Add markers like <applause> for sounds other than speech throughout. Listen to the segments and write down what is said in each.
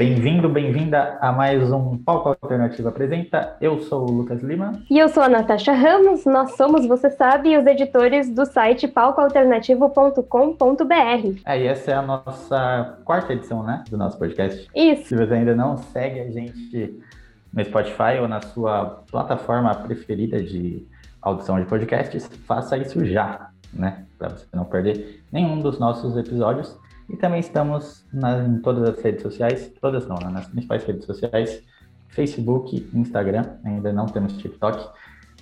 Bem-vindo, bem-vinda a mais um Palco Alternativo Apresenta. Eu sou o Lucas Lima. E eu sou a Natasha Ramos. Nós somos, você sabe, os editores do site palcoalternativo.com.br. É, essa é a nossa quarta edição, né? Do nosso podcast. Isso. Se você ainda não segue a gente no Spotify ou na sua plataforma preferida de audição de podcasts, faça isso já, né? Para você não perder nenhum dos nossos episódios. E também estamos na, em todas as redes sociais, todas não, né? nas principais redes sociais, Facebook, Instagram, ainda não temos TikTok.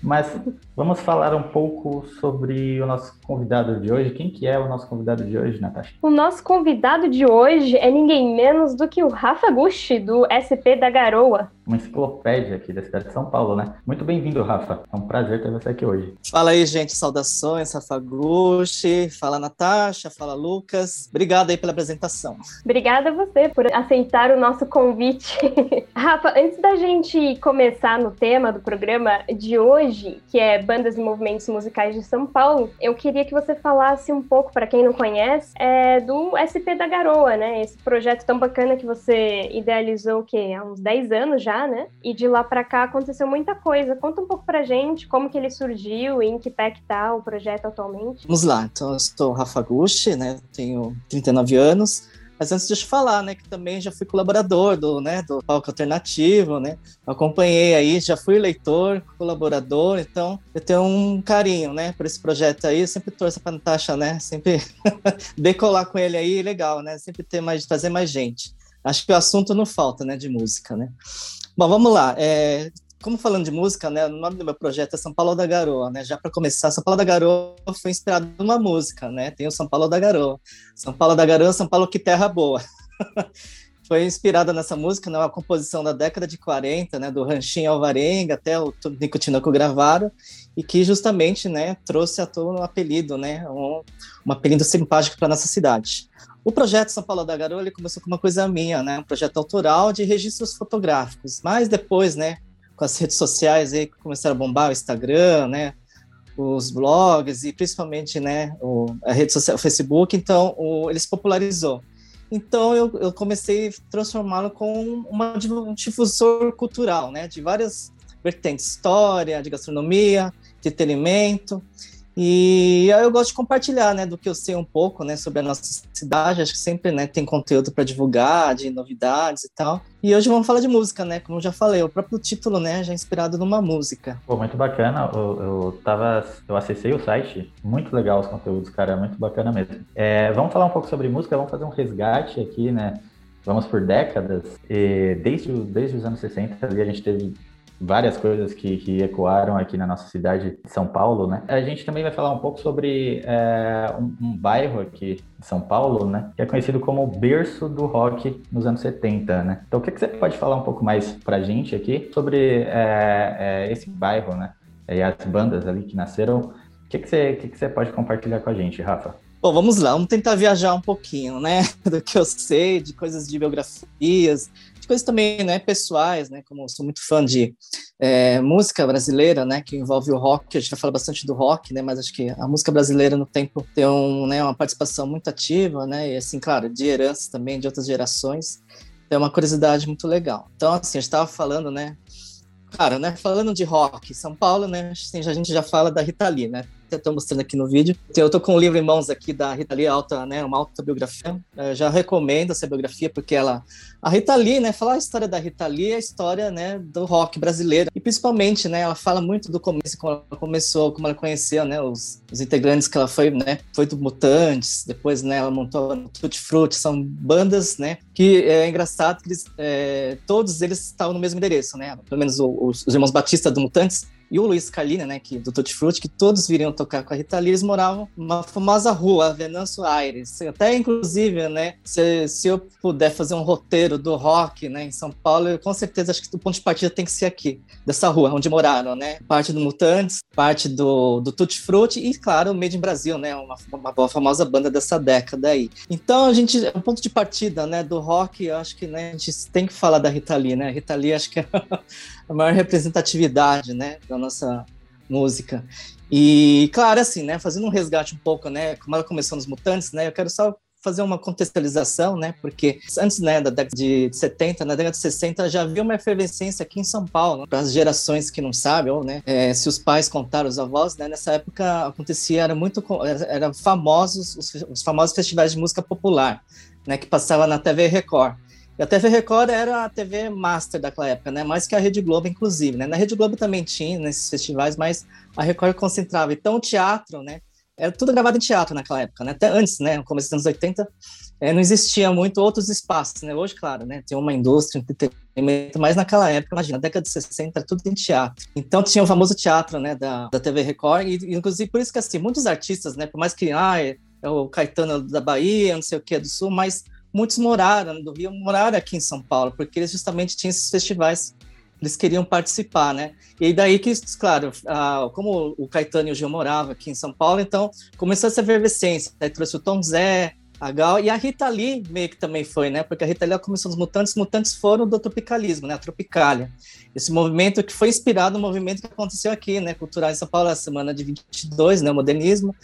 Mas vamos falar um pouco sobre o nosso convidado de hoje. Quem que é o nosso convidado de hoje, Natasha? O nosso convidado de hoje é ninguém menos do que o Rafa Gusti, do SP da Garoa uma enciclopédia aqui da cidade de São Paulo, né? Muito bem-vindo, Rafa. É um prazer ter você aqui hoje. Fala aí, gente. Saudações, Rafa Gucci. Fala, Natasha. Fala, Lucas. Obrigado aí pela apresentação. Obrigada a você por aceitar o nosso convite. <laughs> Rafa, antes da gente começar no tema do programa de hoje, que é Bandas e Movimentos Musicais de São Paulo, eu queria que você falasse um pouco, para quem não conhece, é, do SP da Garoa, né? Esse projeto tão bacana que você idealizou que há uns 10 anos já, né? E de lá para cá aconteceu muita coisa. Conta um pouco pra gente como que ele surgiu e em que pé que tá o projeto atualmente. Vamos lá. Então, eu sou Rafa Gucci, né? Tenho 39 anos. Mas antes de falar, né, que também já fui colaborador do, né, do Palco Alternativo, né, acompanhei aí, já fui leitor, colaborador, então eu tenho um carinho, né, por esse projeto aí, eu sempre torço para Natasha, né, sempre <laughs> decolar com ele aí, legal, né, sempre ter mais, trazer mais gente. Acho que o assunto não falta, né, de música, né. Bom, vamos lá. É, como falando de música, né, o nome do meu projeto é São Paulo da Garoa, né? Já para começar, São Paulo da Garoa foi inspirado numa música, né? Tem o São Paulo da Garoa. São Paulo da Garoa, São Paulo que terra boa. <laughs> foi inspirada nessa música, né, uma composição da década de 40, né, do Ranchinho Alvarenga até o Nico Tinoco gravaram, e que justamente, né, trouxe à tona um apelido, né, um, um apelido simpático para nossa cidade. O projeto São Paulo da Garoa ele começou com uma coisa minha, né? Um projeto autoral de registros fotográficos. Mas depois, né, com as redes sociais aí que começaram a bombar, o Instagram, né, os blogs e principalmente, né, o, a rede social, o Facebook, então o, ele se popularizou. Então eu, eu comecei a transformá-lo com uma, um difusor cultural, né, de várias vertentes, história, de gastronomia, entretenimento. E eu gosto de compartilhar, né, do que eu sei um pouco, né, sobre a nossa cidade. Acho que sempre, né, tem conteúdo para divulgar, de novidades e tal. E hoje vamos falar de música, né, como já falei, o próprio título, né, já é inspirado numa música. Pô, muito bacana. Eu, eu tava, eu acessei o site, muito legal os conteúdos, cara, muito bacana mesmo. É, vamos falar um pouco sobre música, vamos fazer um resgate aqui, né? Vamos por décadas. E desde, desde os anos 60 ali a gente teve várias coisas que, que, ecoaram aqui na nossa cidade de São Paulo, né? A gente também vai falar um pouco sobre é, um, um, bairro aqui de São Paulo, né? Que é conhecido como o berço do rock nos anos 70, né? Então, o que, que você pode falar um pouco mais pra gente aqui sobre é, é, esse bairro, né? E as bandas ali que nasceram. O que, que, você, que, que você pode compartilhar com a gente, Rafa? Bom, vamos lá, vamos tentar viajar um pouquinho, né? <laughs> Do que eu sei, de coisas de biografias, coisas também, né, pessoais, né, como eu sou muito fã de é, música brasileira, né, que envolve o rock, a gente vai falar bastante do rock, né, mas acho que a música brasileira no tempo tem um, né, uma participação muito ativa, né, e assim, claro, de herança também de outras gerações, é uma curiosidade muito legal. Então, assim, gente estava falando, né, cara, né, falando de rock, São Paulo, né, assim, a gente já fala da Rita Lee, né, estou mostrando aqui no vídeo. Eu estou com um livro em mãos aqui da Rita Lee, alta, né, uma autobiografia. Eu já recomendo essa biografia porque ela, a Rita Lee, né, falar a história da Rita Lee é a história, né, do rock brasileiro e principalmente, né, ela fala muito do começo, como ela começou, como ela conheceu, né, os, os integrantes que ela foi, né, foi do Mutantes, depois, né, ela montou o Tutti Frutti, são bandas, né, que é engraçado que eles, é, todos eles estavam no mesmo endereço, né, pelo menos os, os irmãos Batista do Mutantes e o Luiz Carlina, né, que, do Tutti Frutti, que todos viriam tocar com a Rita Lee, eles moravam numa famosa rua, Venâncio Aires. Até, inclusive, né, se, se eu puder fazer um roteiro do rock, né, em São Paulo, eu com certeza acho que o ponto de partida tem que ser aqui, dessa rua, onde moraram, né, parte do Mutantes, parte do, do Tutti Frutti e, claro, o Made in Brasil, né, uma, uma famosa banda dessa década aí. Então, a gente, o ponto de partida, né, do rock, eu acho que, né, a gente tem que falar da Rita Lee, né, a Rita Lee acho que é <laughs> a maior representatividade, né, da nossa música. E, claro, assim, né, fazendo um resgate um pouco, né, como ela começou nos Mutantes, né, eu quero só fazer uma contextualização, né? Porque antes né, da década de 70, na década de 60, já havia uma efervescência aqui em São Paulo. Para as gerações que não sabem, ou né, é, se os pais contaram os avós, né, nessa época acontecia, era muito, era, famosos, os, os famosos festivais de música popular, né? Que passava na TV Record. E a TV Record era a TV master daquela época, né? Mais que a Rede Globo, inclusive, né? Na Rede Globo também tinha nesses festivais, mas a Record concentrava. Então, o teatro, né? Era tudo gravado em teatro naquela época, né? Até antes, né? No começo dos anos 80, é, não existia muito outros espaços, né? Hoje, claro, né? Tem uma indústria, entretenimento, mas naquela época, imagina, na década de 60, era tudo em teatro. Então, tinha o famoso teatro, né? Da, da TV Record, e, inclusive, por isso que, assim, muitos artistas, né? Por mais que, ah, é, é o Caetano da Bahia, não sei o que, do Sul, mas muitos moraram do Rio, moraram aqui em São Paulo, porque eles justamente tinham esses festivais, eles queriam participar, né? E daí que, claro, como o Caetano e o Gil moravam aqui em São Paulo, então começou essa efervescência, aí trouxe o Tom Zé, a Gal e a Rita Lee meio que também foi, né? Porque a Rita Lee começou os Mutantes, os Mutantes foram do tropicalismo, né? A Tropicália. Esse movimento que foi inspirado no movimento que aconteceu aqui, né? Cultural em São Paulo, a semana de 22, né? O modernismo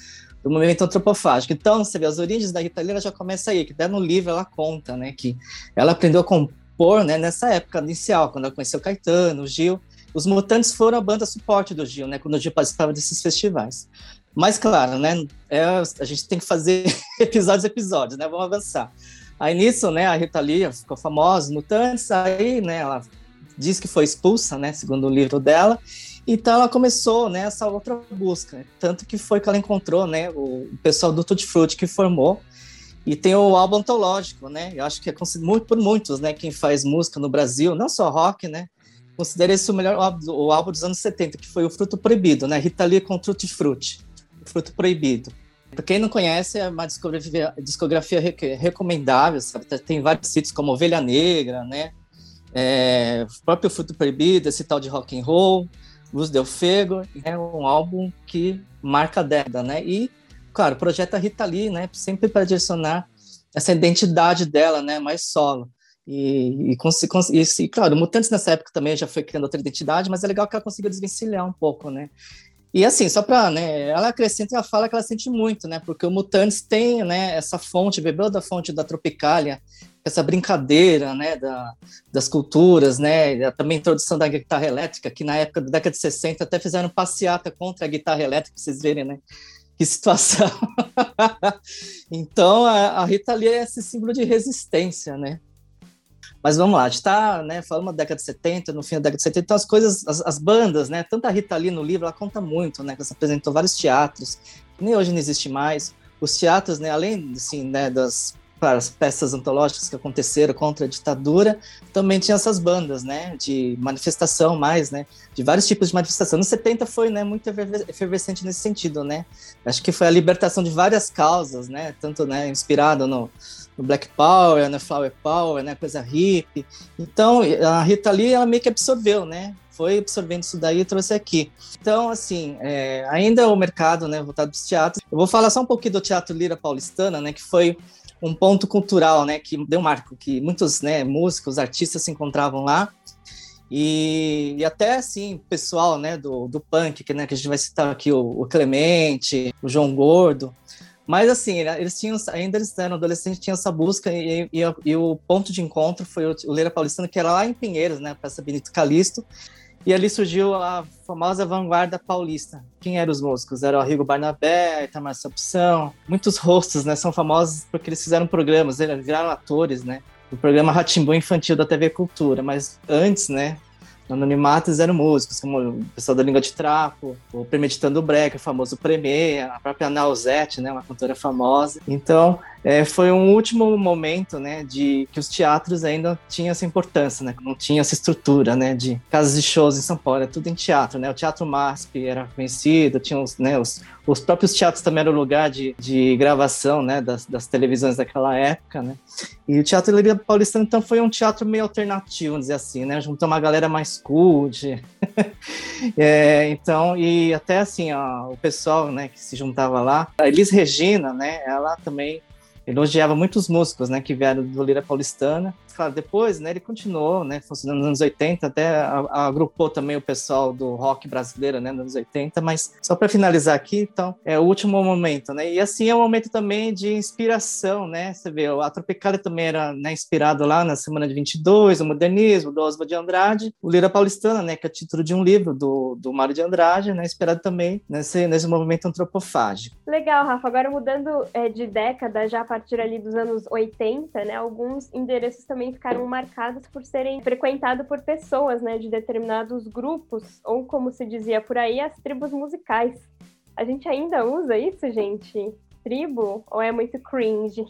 do movimento antropofágico. Então, você vê, as origens da Rita Lee já começa aí, que até no livro ela conta, né, que ela aprendeu a compor, né, nessa época inicial, quando ela conheceu Caetano, Gil. Os Mutantes foram a banda suporte do Gil, né, quando o Gil participava desses festivais. Mas, claro, né, é, a gente tem que fazer <laughs> episódios episódios, né, vamos avançar. Aí nisso, né, a Rita Lee ficou famosa, Mutantes, aí, né, ela diz que foi expulsa, né, segundo o livro dela, então ela começou né, essa outra busca, tanto que foi que ela encontrou né, o, pessoal do Tutti Frutti que formou, e tem o álbum antológico, né? Eu acho que é muito por muitos, né? Quem faz música no Brasil, não só rock, né? Considera esse o melhor álbum, o álbum dos anos 70, que foi o Fruto Proibido, né? Rita Lee com Tutti Frutti, Fruto Proibido. Para quem não conhece, é uma discografia, discografia recomendável, sabe? Tem vários sítios como Ovelha Negra, né? É, próprio Fruto Proibido, esse tal de rock and roll. Luz Del Fego, é um álbum que marca a década, né? E, claro, projeta Rita Lee, né? Sempre para direcionar essa identidade dela, né? Mais solo. E, e, e, e, claro, Mutantes nessa época também já foi criando outra identidade, mas é legal que ela conseguiu desvencilhar um pouco, né? E assim, só para, né, ela acrescenta, ela fala que ela sente muito, né? Porque o Mutantes tem, né, essa fonte, bebeu da fonte da Tropicália, essa brincadeira, né, da, das culturas, né, também a introdução da guitarra elétrica, que na época da década de 60 até fizeram passeata contra a guitarra elétrica, vocês verem, né, que situação. <laughs> então, a, a, Rita Lee é esse símbolo de resistência, né. Mas vamos lá, a gente está né, falando da década de 70, no fim da década de 70, então as coisas, as, as bandas, né, tanto a Rita Lee no livro, ela conta muito, né, ela se apresentou vários teatros, nem hoje não existe mais, os teatros, né, além assim, né, das as peças antológicas que aconteceram contra a ditadura, também tinha essas bandas, né, de manifestação mais, né, de vários tipos de manifestação. Nos 70 foi, né, muito efervescente nesse sentido, né, acho que foi a libertação de várias causas, né, tanto, né, inspirado no, no Black Power, no Flower Power, né, coisa hippie. Então, a Rita Lee, ela meio que absorveu, né, foi absorvendo isso daí e trouxe aqui. Então, assim, é, ainda o mercado, né, voltado para os teatros. Eu vou falar só um pouquinho do Teatro Lira Paulistana, né, que foi um ponto cultural, né, que deu marco, que muitos, né, músicos, artistas se encontravam lá, e, e, até assim, pessoal né, do, do punk, que, né, que a gente vai citar aqui o, o Clemente, o João Gordo. Mas assim, eles tinham, ainda eles eram adolescentes, tinham essa busca, e, e, e o ponto de encontro foi o, o Leira Paulistano, que era lá em Pinheiros, né, Praça Benito Calixto. E ali surgiu a famosa vanguarda paulista. Quem eram os músicos? Era o Arrigo Barnabé, Itamar Opção. Muitos rostos, né? São famosos porque eles fizeram programas, eles viraram atores, né? O programa Ratimbu Infantil da TV Cultura. Mas antes, né? No anonimato eram músicos, como o pessoal da Língua de Trapo, o Premeditando Breca, o famoso Premê, a própria Nausete, né, uma cantora famosa. Então, é, foi um último momento, né, de que os teatros ainda tinham essa importância, né, não tinha essa estrutura, né, de casas de shows em São Paulo, era tudo em teatro, né, o Teatro MASP era conhecido, tinha os, né, os, os próprios teatros também eram lugar de, de gravação, né, das, das televisões daquela época, né, e o Teatro Liria Paulistano, então, foi um teatro meio alternativo, vamos dizer assim, né, juntou uma galera mais cult, <laughs> é, então, e até assim, ó, o pessoal, né, que se juntava lá, a Elis Regina, né, ela também elogiava muitos músicos, né, que vieram do Lira Paulistana. Claro, depois, né, ele continuou, né, funcionando nos anos 80, até agrupou também o pessoal do rock brasileiro, né, nos anos 80, mas só para finalizar aqui, então, é o último momento, né, e assim é um momento também de inspiração, né, você vê, a Tropicália também era, né, inspirado lá na Semana de 22, o modernismo, do Oswald de Andrade, o Lira Paulistana, né, que é título de um livro do, do Mário de Andrade, né, inspirado também nesse, nesse movimento antropofágico. Legal, Rafa, agora mudando é, de década, já a partir ali dos anos 80, né, alguns endereços também ficaram marcados por serem frequentados por pessoas, né, de determinados grupos, ou como se dizia por aí, as tribos musicais. A gente ainda usa isso, gente? Tribo? Ou é muito cringe?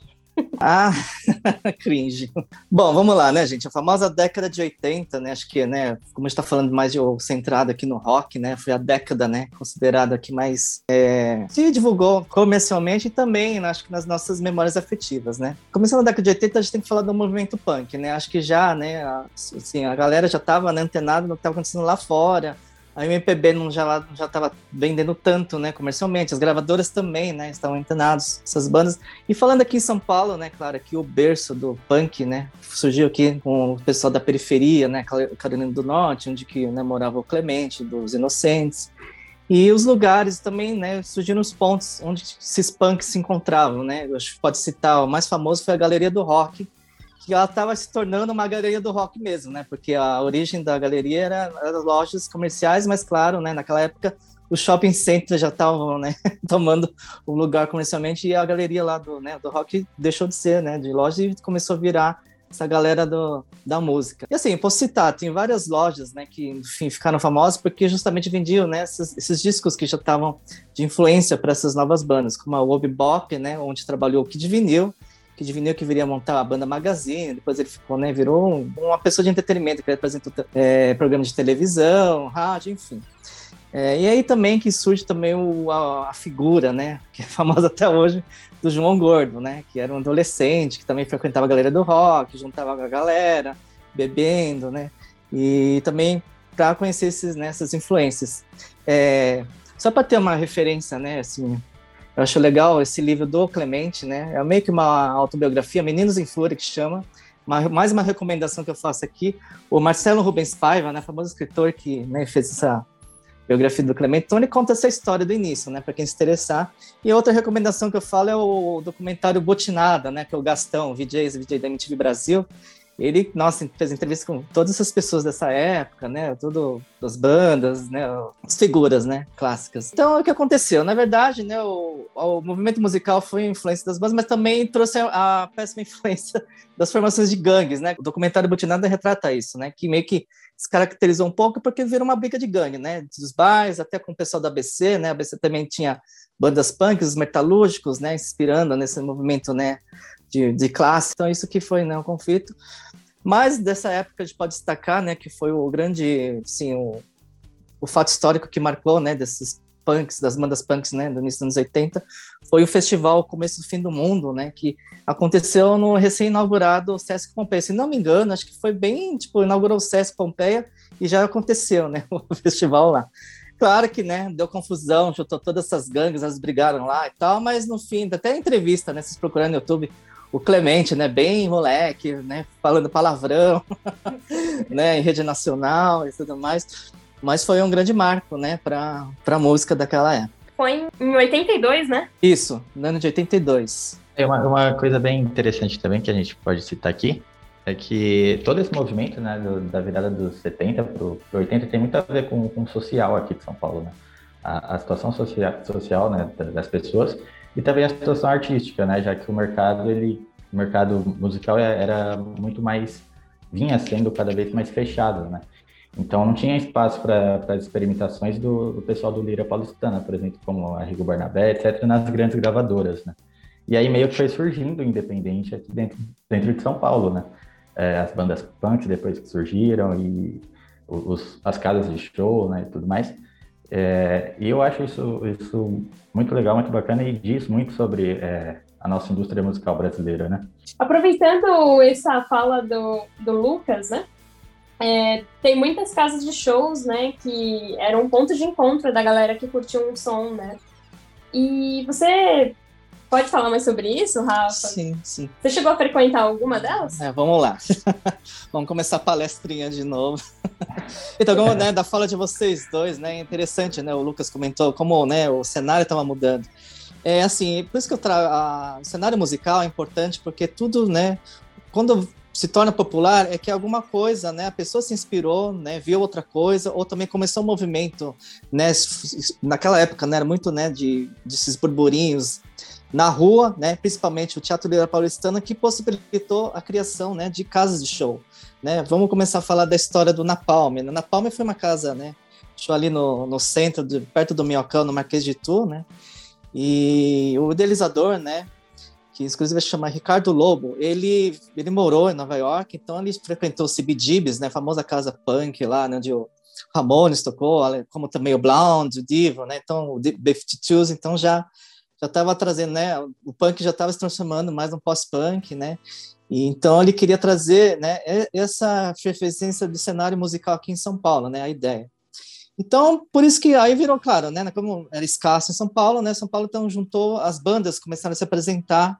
Ah, <laughs> cringe. Bom, vamos lá, né, gente? A famosa década de 80, né? Acho que, né, como a gente tá falando mais de centrado aqui no rock, né? Foi a década, né, considerada que mais é, se divulgou comercialmente e também, né, acho que nas nossas memórias afetivas, né? Começando na década de 80, a gente tem que falar do movimento punk, né? Acho que já, né, a, assim, a galera já tava né, antenada no que estava acontecendo lá fora, a MPB não já já estava vendendo tanto, né, comercialmente. As gravadoras também, né, estavam antenados essas bandas. E falando aqui em São Paulo, né, claro, aqui o berço do punk, né, surgiu aqui com o pessoal da periferia, né, Carolina do Norte, onde que né, morava o Clemente dos Inocentes. E os lugares também, né, surgiram os pontos onde esses punks se encontravam, né. Eu acho que pode citar o mais famoso foi a Galeria do Rock, que ela estava se tornando uma galeria do rock mesmo, né? Porque a origem da galeria era, era lojas comerciais, mas claro, né? Naquela época os shopping centers já estavam, né? <laughs> tomando o lugar comercialmente e a galeria lá do, né? Do rock deixou de ser, né? De loja e começou a virar essa galera do, da música. E assim, posso citar, tem várias lojas, né, que enfim, ficaram famosas porque justamente vendiam, né, esses, esses discos que já estavam de influência para essas novas bandas, como a Wobby Bop, né, onde trabalhou o Kid Vinil, que Vinil que viria montar a banda Magazine, depois ele ficou, né, virou uma pessoa de entretenimento, que apresentou é, programas de televisão, rádio, enfim. É, e aí também que surge também o, a, a, figura, né, <laughs> que é famosa até hoje, do João Gordo, né, que era um adolescente, que também frequentava a galera do rock, juntava a galera, bebendo, né, e também para conhecer esses, né, essas influências. É, só para ter uma referência, né, assim, eu acho legal esse livro do Clemente, né? É meio que uma autobiografia, Meninos em Flor, que chama. Mais uma recomendação que eu faço aqui. O Marcelo Rubens Paiva, né, famoso escritor que né, fez essa biografia do Clemente, então ele conta essa história do início, né, para quem se interessar. E outra recomendação que eu falo é o documentário Botinada, né, que é o Gastão, VJ, VJ da MTV Brasil. Ele, nossa, fez entrevista com todas essas pessoas dessa época, né? Tudo as bandas, né? As figuras, né? Clássicas. Então, o que aconteceu? Na verdade, né? O, o movimento musical foi influência das bandas, mas também trouxe a, a péssima <laughs> influência das formações de gangues, né? O documentário Butinada retrata isso, né? Que meio que se caracterizou um pouco porque virou uma briga de gangue, né? Dos bares, até com o pessoal da ABC, né? A ABC também tinha bandas punks, os metalúrgicos, né? Inspirando nesse movimento, né? De, de classe. Então, isso que foi né, um conflito. Mas dessa época a gente pode destacar, né, que foi o grande, sim, o, o fato histórico que marcou, né, desses punks, das bandas punks, né, do início dos anos 80, foi o festival Começo do Fim do Mundo, né, que aconteceu no recém-inaugurado Sesc Pompeia. Se não me engano, acho que foi bem, tipo, inaugurou o Sesc Pompeia e já aconteceu, né, <laughs> o festival lá. Claro que, né, deu confusão, juntou todas essas gangues, elas brigaram lá e tal, mas no fim, até entrevista, né, vocês procurando no YouTube, o Clemente, né, bem moleque, né, falando palavrão, <laughs> né, em rede nacional e tudo mais. Mas foi um grande marco, né, para a música daquela época. Foi em 82, né? Isso, no ano de 82. É uma, uma coisa bem interessante também que a gente pode citar aqui, é que todo esse movimento, né, do, da virada dos 70 para o 80 tem muito a ver com, com o social aqui de São Paulo, né? A, a situação social, social né, das pessoas e também a situação artística, né? Já que o mercado, ele, o mercado musical é, era muito mais, vinha sendo cada vez mais fechado, né? Então não tinha espaço para as experimentações do, do, pessoal do Lira Paulistana, por exemplo, como a Rigo Barnabé, etc., nas grandes gravadoras, né? E aí meio que foi surgindo independente aqui dentro, dentro de São Paulo, né? É, as bandas punk depois que surgiram e os, as casas de show, né, e tudo mais. É, e eu acho isso, isso muito legal, muito bacana e diz muito sobre é, a nossa indústria musical brasileira, né? Aproveitando essa fala do, do Lucas, né? É, tem muitas casas de shows, né, que eram um ponto de encontro da galera que curtia um som, né? E você Pode falar mais sobre isso, Rafa? Sim, sim. Você chegou a frequentar alguma delas? É, vamos lá. <laughs> vamos começar a palestrinha de novo. <laughs> então, como, né, da fala de vocês dois, né, é interessante, né, o Lucas comentou como, né, o cenário estava mudando. É assim, por isso que eu trago, o cenário musical é importante, porque tudo, né, quando se torna popular é que alguma coisa, né, a pessoa se inspirou, né, viu outra coisa, ou também começou um movimento, né, naquela época, né, era muito, né, de desses burburinhos na rua, né, principalmente o Teatro Lira Paulistano, que possibilitou a criação né, de casas de show. Né? Vamos começar a falar da história do Napalm. O Napalm foi uma casa, né, show ali no, no centro, de, perto do Minhocão, no Marquês de Tu, né, e o idealizador, né, que inclusive se chama Ricardo Lobo, ele, ele morou em Nova York, então ele frequentou CBGB's, né, a famosa casa punk lá, né, onde o Ramones tocou, como também o Blonde, o Divo, né, então o B-52s, então já já estava trazendo, né? O punk já estava se transformando mais um pós-punk, né? E então ele queria trazer, né? Essa efervescência do cenário musical aqui em São Paulo, né? A ideia. Então, por isso que aí virou claro, né? Como era escasso em São Paulo, né? São Paulo então juntou as bandas, começaram a se apresentar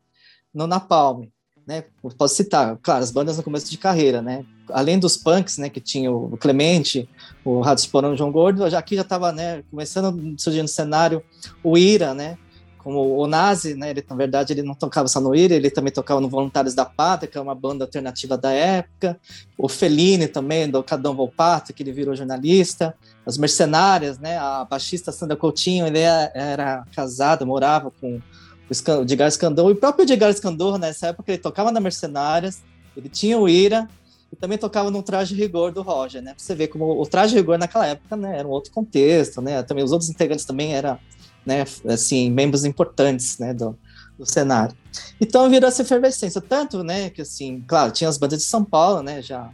no Napalm, né? Posso citar, claro, as bandas no começo de carreira, né? Além dos punks, né? Que tinha o Clemente, o Rádio Esporão, o João Gordo, já aqui já estava, né? Começando a surgir no cenário o Ira, né? Como o Nazi, né, ele, na verdade, ele não tocava só no IRA, ele também tocava no Voluntários da Pátria, que é uma banda alternativa da época, o Fellini também, do Cadão Volpato, que ele virou jornalista, as Mercenárias, né, a baixista Sandra Coutinho, ele era, era casado, morava com o Edgar Scandor, e o próprio Edgar Scandor, nessa época, ele tocava na Mercenárias, ele tinha o IRA, e também tocava no Traje Rigor do Roger, né, pra você ver como o Traje Rigor naquela época, né, era um outro contexto, né, também os outros integrantes também eram né, assim, membros importantes, né, do, do cenário. Então virou essa efervescência, tanto, né, que assim, claro, tinha as bandas de São Paulo, né, já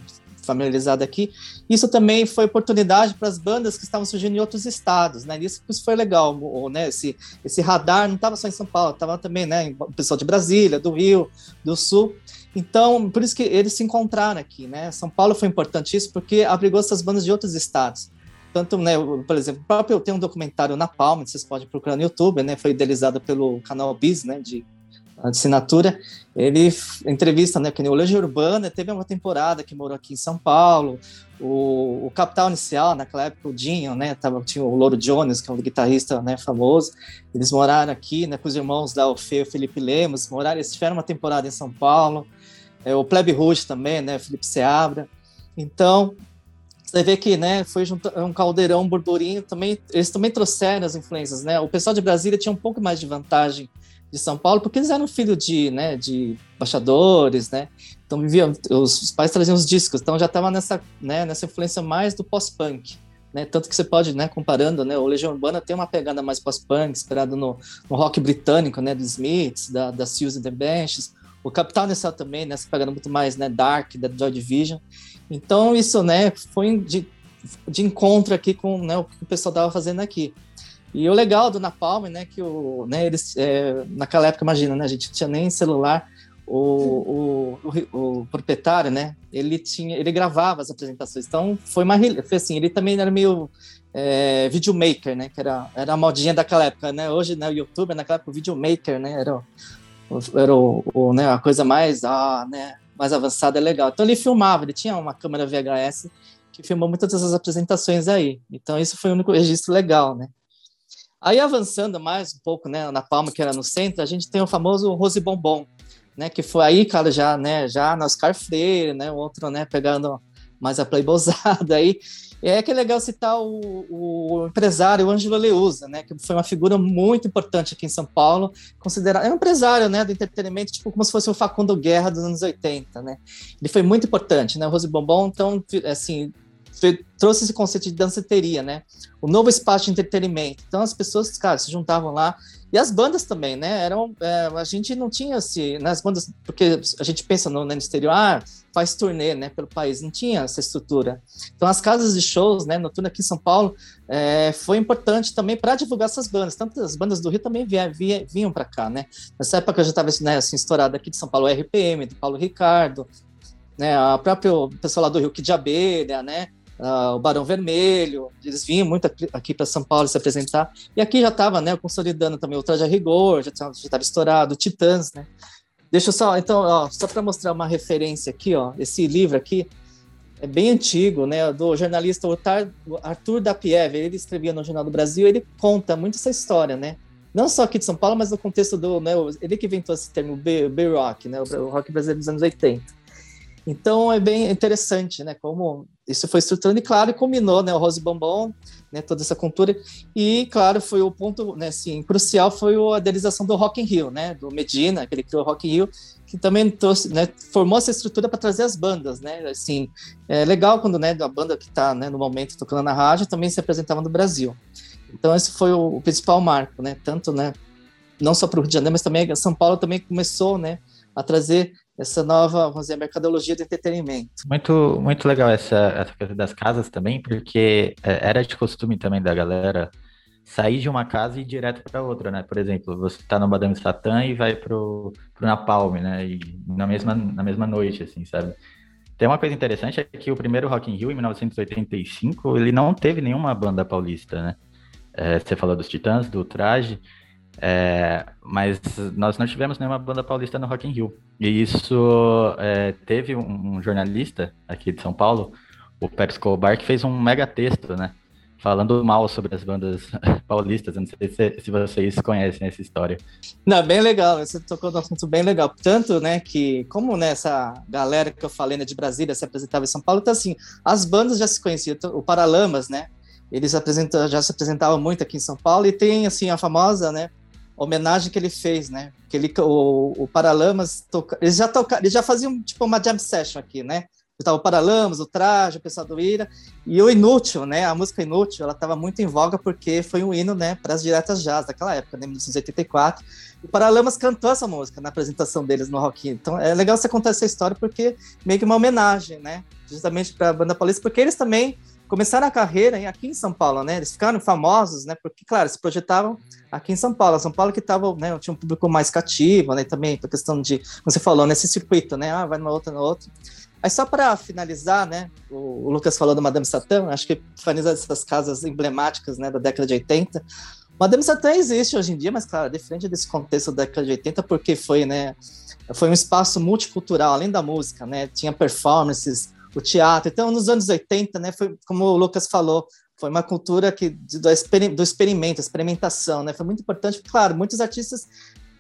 familiarizado aqui. Isso também foi oportunidade para as bandas que estavam surgindo em outros estados, né? Isso, isso foi legal, o, né? Esse, esse radar não estava só em São Paulo, estava também, né? O pessoal de Brasília, do Rio, do Sul. Então, por isso que eles se encontraram aqui, né? São Paulo foi importante isso porque abrigou essas bandas de outros estados tanto, né, por exemplo, próprio tem um documentário na Palma, vocês podem procurar no YouTube, né, foi idealizado pelo canal Biz, né, de assinatura, ele entrevista, né, que o Legião Urbana teve uma temporada que morou aqui em São Paulo, o, o Capital Inicial, naquela época o Dinho, né, tava, tinha o Louro Jones, que é um guitarrista, né, famoso, eles moraram aqui, né, com os irmãos da Ofeu, Felipe Lemos, moraram, eles tiveram uma temporada em São Paulo, é, o Plebe Rouge também, né, Felipe Seabra, então, você vê que, né, foi é um caldeirão, um burburinho, também, eles também trouxeram as influências, né? O pessoal de Brasília tinha um pouco mais de vantagem de São Paulo, porque eles eram filhos de, né, de baixadores, né? Então viviam, os pais traziam os discos, então já estava nessa, né, nessa influência mais do pós-punk. Né, tanto que você pode, né, comparando, né, o Legião Urbana tem uma pegada mais pós-punk, inspirado no, no, rock britânico, né, dos Smiths, da, da Seals and the Benches, o Capital Inicial também, né, pegando muito mais, né, dark, da Joy Division, então, isso, né, foi de, de encontro aqui com né, o que o pessoal estava fazendo aqui. E o legal do Napalm, né, que o, né, eles, é, naquela época, imagina, né, a gente não tinha nem celular, o, o, o, o, proprietário, né, ele tinha, ele gravava as apresentações, então foi uma, foi assim, ele também era meio é, videomaker, né, que era, era a modinha daquela época, né, hoje, né, o YouTube, naquela época, o videomaker, né, era, era o, o, né, a coisa mais, ah, né, mais avançada é legal. Então ele filmava, ele tinha uma câmera VHS que filmou muitas dessas apresentações aí. Então isso foi o único registro legal, né? Aí avançando mais um pouco, né, na Palma que era no centro, a gente tem o famoso Rose Bombom, né, que foi aí, cara, já, né, já na Oscar Freire, né, outro, né, pegando mais a playboyzada <laughs> aí, é que é legal citar o, o empresário Ângelo Leusa, né, que foi uma figura muito importante aqui em São Paulo, considerado é um empresário, né, do entretenimento, tipo como se fosse o Facundo Guerra dos anos 80, né. Ele foi muito importante, né, o Rose Bombom, então, assim, trouxe esse conceito de danceteria, né? O novo espaço de entretenimento. Então as pessoas, cara, se juntavam lá. E as bandas também, né? Eram, é, a gente não tinha assim, nas né, bandas, porque a gente pensa no, no exterior, ah, faz turnê, né, pelo país, não tinha essa estrutura. Então as casas de shows, né, noturno aqui em São Paulo, é, foi importante também para divulgar essas bandas. Tanto as bandas do Rio também via, via, vinham para cá, né? Nessa época eu já estava né, assim, estourado aqui de São Paulo, RPM, do Paulo Ricardo, né, a própria pessoal lá do Rio, que de Abelha, né? Uh, o Barão Vermelho, eles vinham muito aqui, para São Paulo se apresentar, e aqui já estava, né, consolidando também o Traje a Rigor, já estava estourado, Titãs, né, deixa eu só, então, ó, só para mostrar uma referência aqui, ó, esse livro aqui, é bem antigo, né, do jornalista Arthur Dapiev, ele escrevia no Jornal do Brasil, ele conta muito essa história, né, não só aqui de São Paulo, mas no contexto do, né, ele que inventou esse termo B-Rock, né, o rock brasileiro dos anos 80. Então é bem interessante, né, como isso foi estruturando e claro, culminou, né, o Rose Bombom, né, toda essa cultura e claro, foi o ponto, né, assim, crucial foi a idealização do Rock in Rio, né, do Medina, que ele criou o Rock in Rio, que também trouxe, né, formou essa estrutura para trazer as bandas, né, assim, é legal quando, né, a banda que está, né, no momento tocando na rádio também se apresentava no Brasil. Então esse foi o principal marco, né, tanto, né, não só para o Rio de Janeiro, mas também São Paulo também começou, né, a trazer essa nova, vamos dizer, mercadologia do entretenimento. Muito, muito legal essa, essa coisa das casas também, porque é, era de costume também da galera sair de uma casa e ir direto para outra, né? Por exemplo, você está no Madame Satã e vai pro, pro Napalm, né? E na mesma, na mesma noite, assim, sabe? Tem uma coisa interessante é que o primeiro Rock in Rio, em 1985, ele não teve nenhuma banda paulista, né? É, você falou dos Titãs, do Traje, é, mas nós não tivemos nenhuma banda paulista no Rock in Rio. E isso é, teve um, um, jornalista aqui de São Paulo, o Pep Escobar, que fez um mega texto, né? Falando mal sobre as bandas <laughs> paulistas. Eu não sei se, se, vocês conhecem essa história. Não, bem legal. Você tocou num assunto bem legal. Tanto, né, que como nessa né, galera que eu falei, né, de Brasília se apresentava em São Paulo, então assim, as bandas já se conheciam. Então, o Paralamas, né? Eles já se apresentavam muito aqui em São Paulo e tem, assim, a famosa, né? Homenagem que ele fez, né? Que ele, o, o Paralamas, toca, eles já tocaram, eles já faziam tipo uma jam session aqui, né? Estava o Paralamas, o Traje, o pessoal do Ira, e o Inútil, né? A música Inútil, ela estava muito em voga porque foi um hino, né, para as diretas jazz daquela época, né, 1984. O Paralamas cantou essa música na apresentação deles no Rock in. Então é legal você contar essa história porque meio que uma homenagem, né? Justamente para a banda paulista, porque eles também começaram a carreira aqui em São Paulo, né? Eles ficaram famosos, né? Porque, claro, se projetavam aqui em São Paulo. São Paulo que tava, né? Tinha um público mais cativo, né? Também por questão de, como você falou, nesse circuito, né? Ah, vai numa outra, na outra. Aí só para finalizar, né? O, o, Lucas falou do Madame Satã, acho que finalizar essas casas emblemáticas, né? Da década de 80. Madame Satã existe hoje em dia, mas claro, de frente desse contexto da década de 80, porque foi, né? Foi um espaço multicultural, além da música, né? Tinha performances, o teatro. Então, nos anos 80, né, foi como o Lucas falou, foi uma cultura que do, do experimento, experimentação, né? Foi muito importante, claro, muitos artistas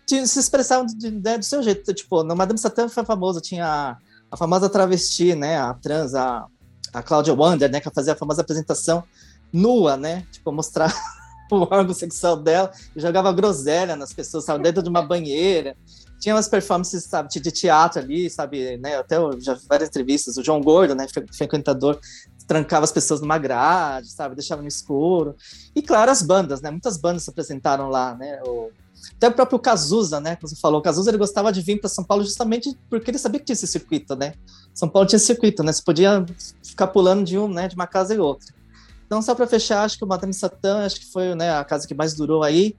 se expressavam de, né, do seu jeito. Tipo, no Madame Satã foi famoso, tinha a, a, famosa travesti, né? A trans, a, a Claudia Wander, né? Que fazia a famosa apresentação nua, né? Tipo, mostrar <laughs> o órgão sexual dela e jogava groselha nas pessoas, sabe? Dentro de uma banheira tinha umas performances, sabe, de teatro ali, sabe, né, até eu já vi várias entrevistas, o João Gordo, né, frequentador, trancava as pessoas numa grade, sabe, deixava no escuro, e claro, as bandas, né, muitas bandas se apresentaram lá, né, o, até o próprio Cazuza, né, como você falou, o Cazuza ele gostava de vir para São Paulo justamente porque ele sabia que tinha esse circuito, né, São Paulo tinha esse circuito, né, você podia ficar pulando de um, né, de uma casa e outra. Então, só para fechar, acho que o Madame Satã, acho que foi, né, a casa que mais durou aí,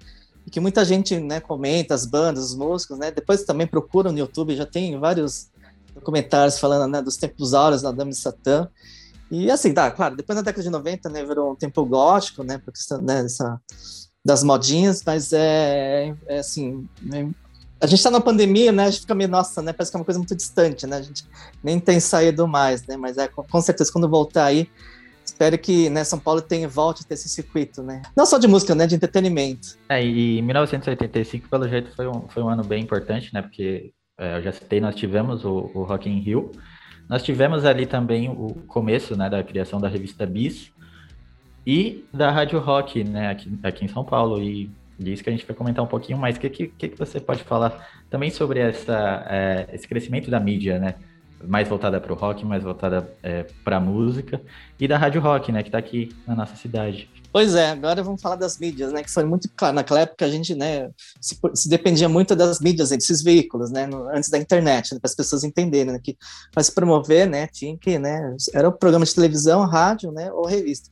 que muita gente né, comenta, as bandas, os músicos, né? Depois também procura no YouTube, já tem vários documentários falando né, dos tempos áureos da Dama de Satã. E assim, tá, claro, depois na década de 90, né, virou um tempo gótico, né, por questão né, dessa, das modinhas, mas é, é assim, né, a gente está na pandemia, né, a gente fica meio, nossa, né, parece que é uma coisa muito distante, né, a gente nem tem saído mais, né, mas é, com certeza quando voltar aí, espero que né, São Paulo tenha volte a ter esse circuito, né? Não só de música, né? De entretenimento. É, e 1985, pelo jeito, foi um, foi um ano bem importante, né? Porque é, eu já citei, nós tivemos o, o Rock in Rio. Nós tivemos ali também o começo né, da criação da revista Bis e da Rádio Rock, né, aqui, aqui em São Paulo. E disso que a gente vai comentar um pouquinho mais. O que, que, que você pode falar também sobre essa, é, esse crescimento da mídia, né? Mais voltada para o rock, mais voltada é, para música, e da Rádio Rock, né, que está aqui na nossa cidade. Pois é, agora vamos falar das mídias, né, que foi muito claro, naquela época a gente, né, se, se dependia muito das mídias, desses veículos, né, no, antes da internet, né, para as pessoas entenderem, né, que para se promover, né, tinha que, né, era o programa de televisão, rádio, né, ou revista.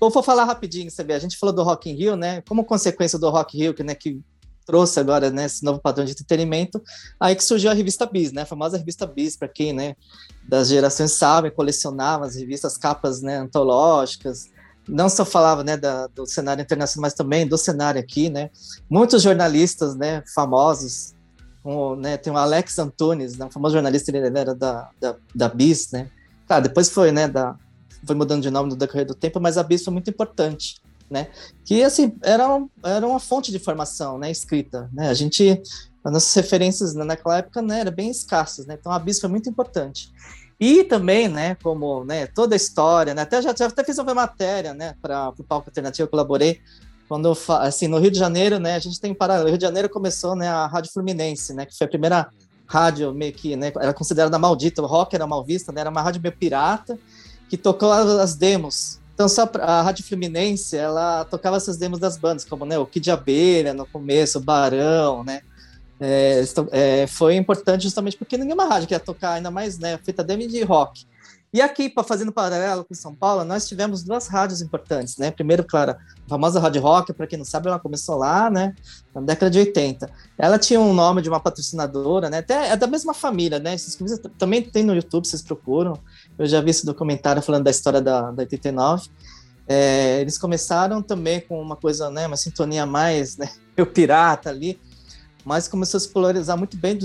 Vou falar rapidinho, sabe, a gente falou do Rock in Rio, né, como consequência do Rock in Rio, que, né, que trouxe agora, né, esse novo padrão de entretenimento, aí que surgiu a revista Bis, né, a famosa revista Bis, para quem, né, das gerações sabe, colecionava as revistas, capas, né, antológicas, não só falava, né, da, do cenário internacional, mas também do cenário aqui, né, muitos jornalistas, né, famosos, como, né, tem o Alex Antunes, né, um famoso jornalista, ele era da, da, da Bis, né, claro, depois foi, né, da, foi mudando de nome no decorrer do tempo, mas a Bis foi muito importante, né? Que assim era, era uma fonte de informação, né? Escrita, né? A gente as nossas referências naquela época né, eram bem escassas, né? Então a Bis foi muito importante. E também, né, como né, toda a história, né, até já, já até fiz uma matéria, né, para o palco alternativo, eu colaborei quando assim no Rio de Janeiro, né, a gente tem paralelo. No Rio de Janeiro começou, né, a Rádio Fluminense, né, que foi a primeira rádio meio que, né, era considerada maldita, o rock era mal vista, né, era uma rádio meio pirata que tocou as demos então, só a Rádio Fluminense, ela tocava essas demos das bandas, como né, o Kid Abelha no começo, o Barão, né? É, é, foi importante justamente porque nenhuma rádio queria tocar, ainda mais, né, feita demo de rock. E aqui, fazendo paralelo com São Paulo, nós tivemos duas rádios importantes, né? Primeiro, claro, a famosa Rádio Rock, para quem não sabe, ela começou lá, né? Na década de 80. Ela tinha um nome de uma patrocinadora, né? Até é da mesma família, né? Esses também tem no YouTube, vocês procuram. Eu já vi esse documentário falando da história da, da 89. É, eles começaram também com uma coisa, né? Uma sintonia mais, né? <laughs> O pirata ali, mas começou a se polarizar muito bem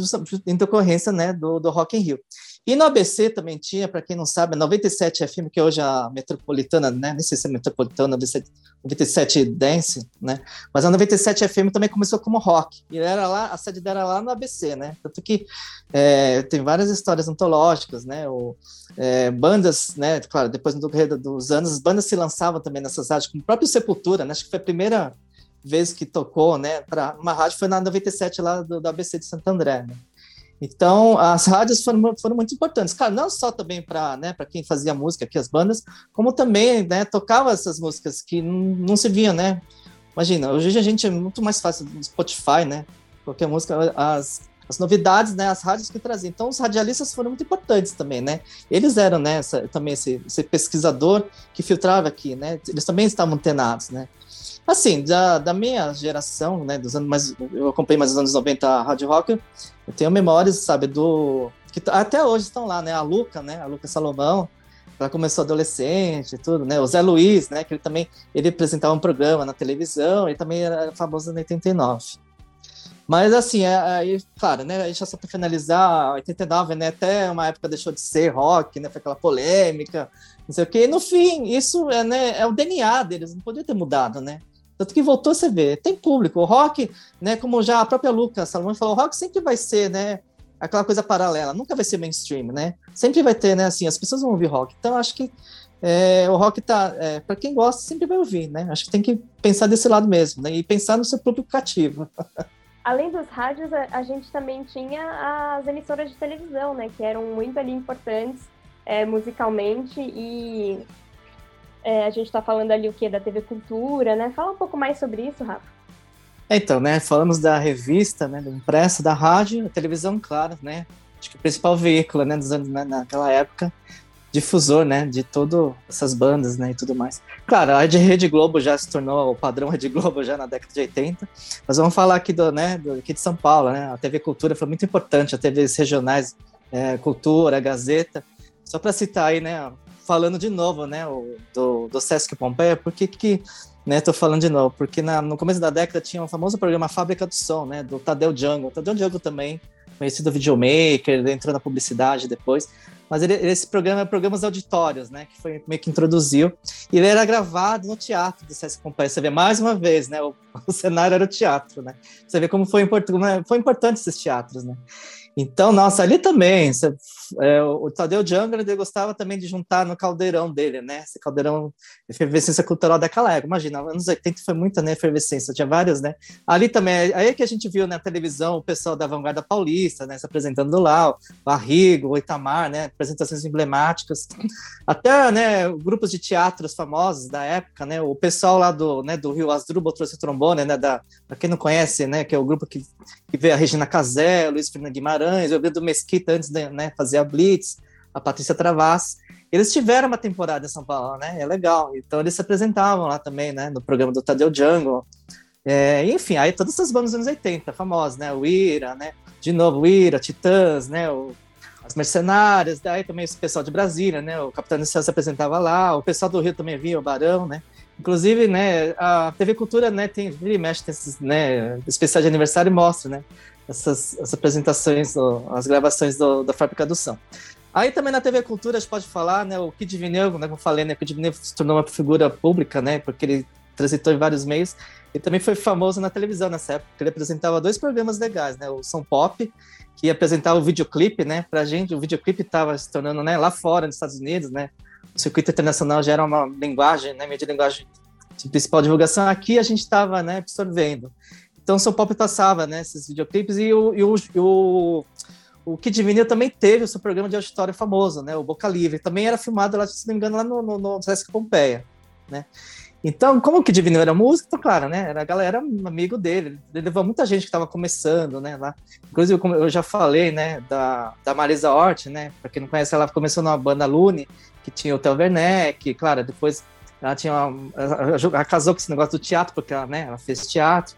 em decorrência, né? Do, do Rock in Rio. E no ABC também tinha, para quem não sabe, a 97 FM, que hoje é a metropolitana, né? Nem sei se é metropolitana, 97 Dance, né? Mas a 97 FM também começou como rock. E era lá, a sede dela era lá no ABC, né? Tanto que é, tem várias histórias antológicas, né? O, é, bandas, né? Claro, depois no decorrer dos anos, as bandas se lançavam também nessas rádios, como o próprio Sepultura, né? Acho que foi a primeira vez que tocou, né? Para uma rádio foi na 97 lá do, do ABC de Santo André, né? Então, as rádios foram, foram muito importantes. Claro, não só também para né, quem fazia música aqui, as bandas, como também né, tocava essas músicas que não se via, né? Imagina, hoje a gente é muito mais fácil no Spotify, né? Qualquer música, as, as novidades, né? As rádios que traziam. Então, os radialistas foram muito importantes também, né? Eles eram, né? Essa, também esse, esse pesquisador que filtrava aqui, né? Eles também estavam antenados, né? Assim, da, da minha geração, né, dos anos mais, eu acompanhei mais dos anos 90 a Rádio Rock, eu tenho memórias, sabe, do que até hoje estão lá, né, a Luca, né, a Luca Salomão, ela começou adolescente e tudo, né, o Zé Luiz, né, que ele também, ele apresentava um programa na televisão, ele também era famoso em 89. Mas assim, é, aí, claro, né, gente só para finalizar, 89, né, até uma época deixou de ser rock, né, foi aquela polêmica, não sei o quê, e no fim, isso é, né, é o DNA deles, não podia ter mudado, né, tanto que voltou, você vê, tem público. O rock, né, como já a própria Lucas Salomão falou, o rock sempre vai ser, né, aquela coisa paralela, nunca vai ser mainstream, né? Sempre vai ter, né, assim, as pessoas vão ouvir rock. Então, acho que é, o rock tá, é, para quem gosta, sempre vai ouvir, né? Acho que tem que pensar desse lado mesmo, né? E pensar no seu público cativo. <laughs> Além dos rádios, a, a gente também tinha as emissoras de televisão, né? Que eram muito ali importantes é, musicalmente e é, a gente está falando ali o que da TV Cultura, né? Fala um pouco mais sobre isso, Rafa. Então, né, falamos da revista, né, do impresso, da rádio, da televisão, claro, né? Acho que o principal veículo, né, dos anos, né, naquela época, difusor, né, de todas essas bandas, né, e tudo mais. Claro, a Rede Globo já se tornou o padrão <laughs> Rede Globo já na década de 80, mas vamos falar aqui do, né, do, aqui de São Paulo, né, a TV Cultura foi muito importante, a TVs regionais, é, Cultura, Gazeta, só para citar aí, né, falando de novo, né, o, do, do Sesc Pompeia, por que né, tô falando de novo? Porque na, no começo da década tinha um famoso programa Fábrica do Som, né, do Tadeu Django. O Tadeu Django também, conhecido videomaker, entrou na publicidade depois, mas ele, esse programa é programas auditórios, né, que foi meio que introduziu, e ele era gravado no teatro do Sesc Pompeia. Você vê mais uma vez, né, o, <laughs> o cenário era o teatro, né. Você vê como foi, import, é, foi importante esses teatros, né. Então, nossa, ali também, é, o Tadeu Django, ele gostava também de juntar no caldeirão dele, né? Esse caldeirão, efervescência cultural daquela época. Imagina, anos 80 foi muita né, efervescência, tinha vários, né? Ali também, aí é que a gente viu na televisão o pessoal da Vanguarda Paulista, né? Se apresentando lá, o Barrigo, o Itamar, né? Apresentações emblemáticas. Até, né, grupos de teatros famosos da época, né? O pessoal lá do, né, do Rio Asdrubal trouxe o trombone, né? Da, pra quem não conhece, né? Que é o grupo que, que vê a Regina Casé, Luiz Fernando Guimarães, eu vi do Mesquita antes de né, fazer a Blitz, a Patrícia Travas. Eles tiveram uma temporada em São Paulo, né? É legal. Então eles se apresentavam lá também, né? No programa do Tadeu Django. É, enfim, aí todas essas bandas dos anos 80, famosas, né? O Ira, né? De novo, o Ira, Titãs, né? O, as Mercenárias, daí também esse pessoal de Brasília, né? O Capitão Inicial se apresentava lá, o pessoal do Rio também via, o Barão, né? Inclusive, né, a TV Cultura, né, tem, mexe, tem esses, né, especiais de aniversário mostra, né, essas, essas apresentações, as gravações do, da Fábrica do Som. Aí também na TV Cultura a gente pode falar, né, o Kid Vinil, né, como eu falei, né, o Kid Vinil se tornou uma figura pública, né, porque ele transitou em vários meios, e também foi famoso na televisão nessa época, ele apresentava dois programas legais, né, o São Pop, que apresentava o videoclipe, né, pra gente, o videoclipe estava se tornando, né, lá fora, nos Estados Unidos, né, o circuito internacional já era uma linguagem, né, meio de linguagem de principal divulgação, aqui a gente estava, né, absorvendo. Então, São Pop passava, né, esses videoclipes, e o, e o, o, o Kid Vinil também teve o seu programa de auditório famoso, né, o Boca Livre, também era filmado, lá, se não me engano, lá no, no, no Sesc Pompeia, né. Então, como o Kid Vinil era músico, então, claro, né, era a galera amigo dele, ele levou muita gente que estava começando, né, lá. Inclusive, eu já falei, né, da, da Marisa Hort, né, para quem não conhece, ela começou numa banda Lune, que tinha o Theo Werneck, claro, depois ela tinha uma, ela casou com esse negócio do teatro, porque ela, né, ela fez teatro.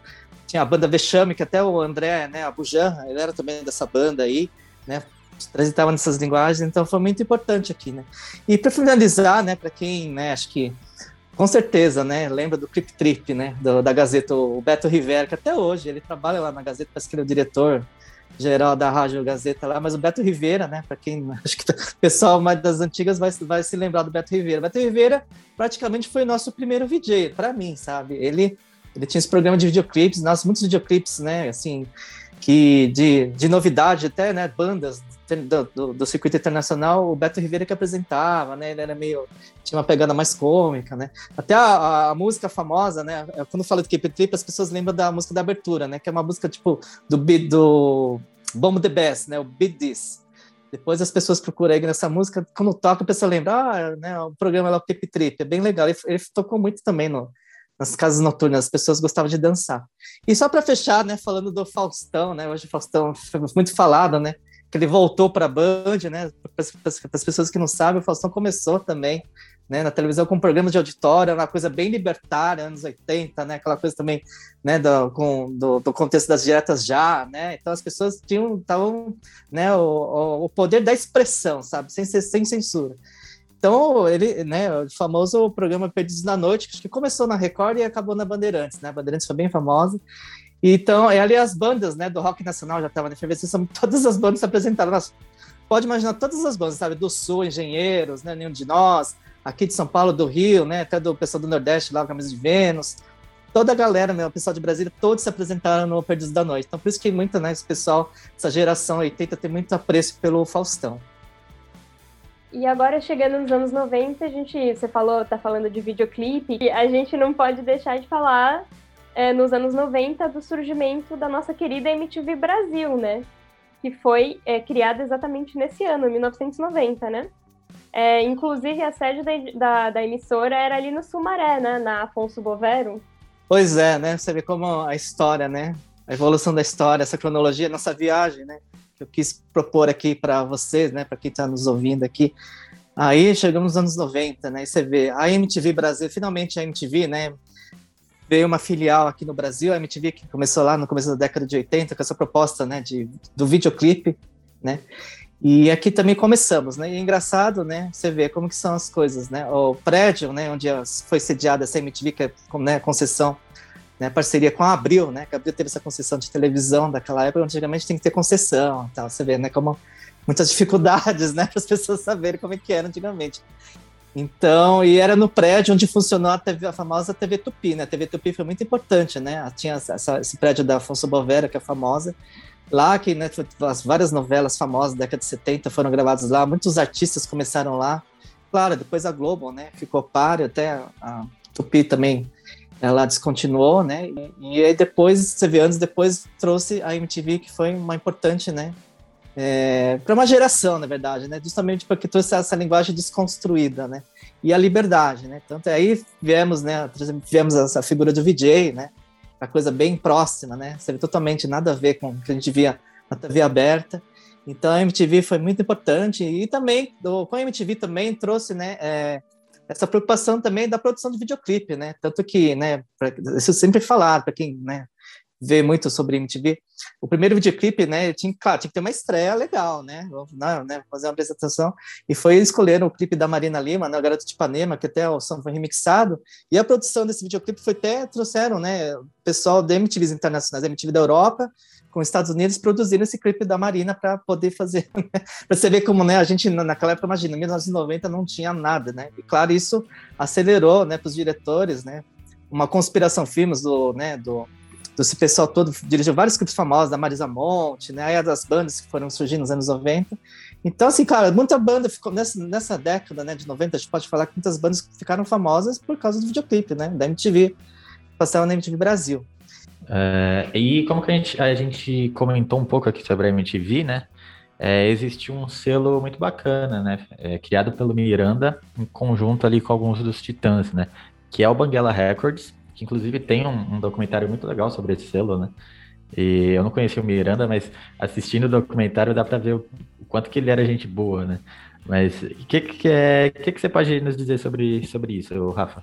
Tinha a banda Vexame, que até o André, né, Abujan, ele era também dessa banda aí, né, transitava nessas linguagens, então foi muito importante aqui, né. E para finalizar, né, para quem, né, acho que com certeza, né, lembra do Clip Trip, né, do, da Gazeta, o Beto Rivera, que até hoje ele trabalha lá na Gazeta, parece que ele é o diretor geral da Rádio Gazeta lá, mas o Beto Rivera, né? Para quem <laughs> acho que o pessoal mais das antigas vai, vai se lembrar do Beto Rivera. Beto Rivera praticamente foi o nosso primeiro VJ, para mim, sabe? Ele ele tinha esse programa de videoclipes, nós muitos videoclipes, né? Assim, que de, de novidade até, né? Bandas do, do, do, circuito internacional, o Beto Rivera que apresentava, né? Ele era meio tinha uma pegada mais cômica, né? Até a, a música famosa, né? Quando falo de Cape Trip, as pessoas lembram da música da abertura, né? Que é uma música tipo do do Bomb the Best, né? O Beat This. Depois as pessoas procuram aí nessa música, quando toca, a pessoa lembra, ah, né, o programa lá, o Cape Trip, é bem legal. Ele, ele tocou muito também no, nas casas noturnas, as pessoas gostavam de dançar. E só para fechar, né, falando do Faustão, né, hoje o Faustão foi muito falado, né, que ele voltou para a Band, né, para as pessoas que não sabem, o Faustão começou também né, na televisão com programas de auditório, uma coisa bem libertária, anos 80, né, aquela coisa também, né, do, com, do, do contexto das diretas já, né, então as pessoas tinham, estavam, né, o, o poder da expressão, sabe, sem, sem censura. Então, ele, né, o famoso programa Perdidos na Noite, que começou na Record e acabou na Bandeirantes, né, a Bandeirantes foi bem famosa, então, e ali as bandas, né, do rock nacional já estavam na efervescência, todas as bandas se apresentaram, pode imaginar todas as bandas, sabe, do Sul, Engenheiros, né, Nenhum de Nós, aqui de São Paulo, do Rio, né? Até do pessoal do Nordeste lá, Camisa de Vênus. Toda a galera, meu, o pessoal de Brasília, todos se apresentaram no Perdidos da Noite. Então, por isso que muita, né, esse pessoal, essa geração 80 tem muito apreço pelo Faustão. E agora, chegando nos anos 90, a gente, você falou, tá falando de videoclipe, e a gente não pode deixar de falar é, nos anos 90 do surgimento da nossa querida MTV Brasil, né? Que foi é, criada exatamente nesse ano, 1990, né? É, inclusive, a sede da, da, da, emissora era ali no Sumaré, né? Na Afonso Bovero. Pois é, né? Você vê como a história, né? A evolução da história, essa cronologia, nossa viagem, né? Que eu quis propor aqui para vocês, né? Para quem está nos ouvindo aqui. Aí chegamos nos anos 90, né? E você vê a MTV Brasil, finalmente a MTV, né? Veio uma filial aqui no Brasil, a MTV que começou lá no começo da década de 80 com essa proposta, né? De, do videoclipe, né? E aqui também começamos, né? E é engraçado, né? Você vê como que são as coisas, né? O prédio, né? Onde foi sediada essa MTV, que é né, concessão, né? Parceria com a Abril, né? Que a Abril teve essa concessão de televisão daquela época, antigamente tem que ter concessão, tal. Você vê, né? Como muitas dificuldades, <laughs> né? Para as pessoas saberem como é que era antigamente. Então, e era no prédio onde funcionou a, TV, a famosa TV Tupi, né? A TV Tupi foi muito importante, né? Tinha essa, esse prédio da Afonso Bovera, que é famosa, Lá que né, as várias novelas famosas da década de 70 foram gravadas lá, muitos artistas começaram lá. Claro, depois a Globo, né, ficou páreo, até a Tupi também ela descontinuou, né? E, aí depois, você vê, anos depois trouxe a MTV, que foi uma importante, né? É, para uma geração, na verdade, né? Justamente porque trouxe essa linguagem desconstruída, né? E a liberdade, né? Tanto aí viemos, né? Tivemos essa figura do VJ, né? a coisa bem próxima, né? Você totalmente nada a ver com o que a gente via na TV aberta. Então a MTV foi muito importante e também com a MTV também trouxe, né, é, essa preocupação também da produção de videoclipe, né? Tanto que, né, pra, isso sempre falar para quem, né, vê muito sobre MTV, o primeiro videoclipe, né, tinha, claro, tinha que ter uma estreia legal, né, Vamos, né, fazer uma apresentação, e foi escolher o clipe da Marina Lima, né, o Garoto de Ipanema, que até o som foi remixado, e a produção desse videoclipe foi até, trouxeram, né, pessoal da MTVs internacionais, da MTV da Europa, com os Estados Unidos produzindo esse clipe da Marina para poder fazer, <laughs> né? para você ver como, né, a gente naquela época, imagina, em 1990 não tinha nada, né, e claro, isso acelerou, né, para os diretores, né, uma conspiração filmes do, né, do desse pessoal todo dirigiu vários clipes famosos da Marisa Monte, né, aí das bandas que foram surgindo nos anos 90. Então, assim, cara, muita banda ficou nessa, nessa década, né, de 90, a gente pode falar que muitas bandas ficaram famosas por causa do videoclipe, né, da MTV, passaram na MTV Brasil. É, e como que a gente, a gente comentou um pouco aqui sobre a MTV, né? É, existiu um selo muito bacana, né? É, criado pelo Miranda, em conjunto ali com alguns dos Titãs, né? Que é o Banguela Records, que inclusive tem um, um, documentário muito legal sobre esse selo, né? E eu não conhecia o Miranda, mas assistindo o documentário dá para ver o, quanto que ele era gente boa, né? Mas o que que, é, que que você pode nos dizer sobre, sobre isso, Rafa?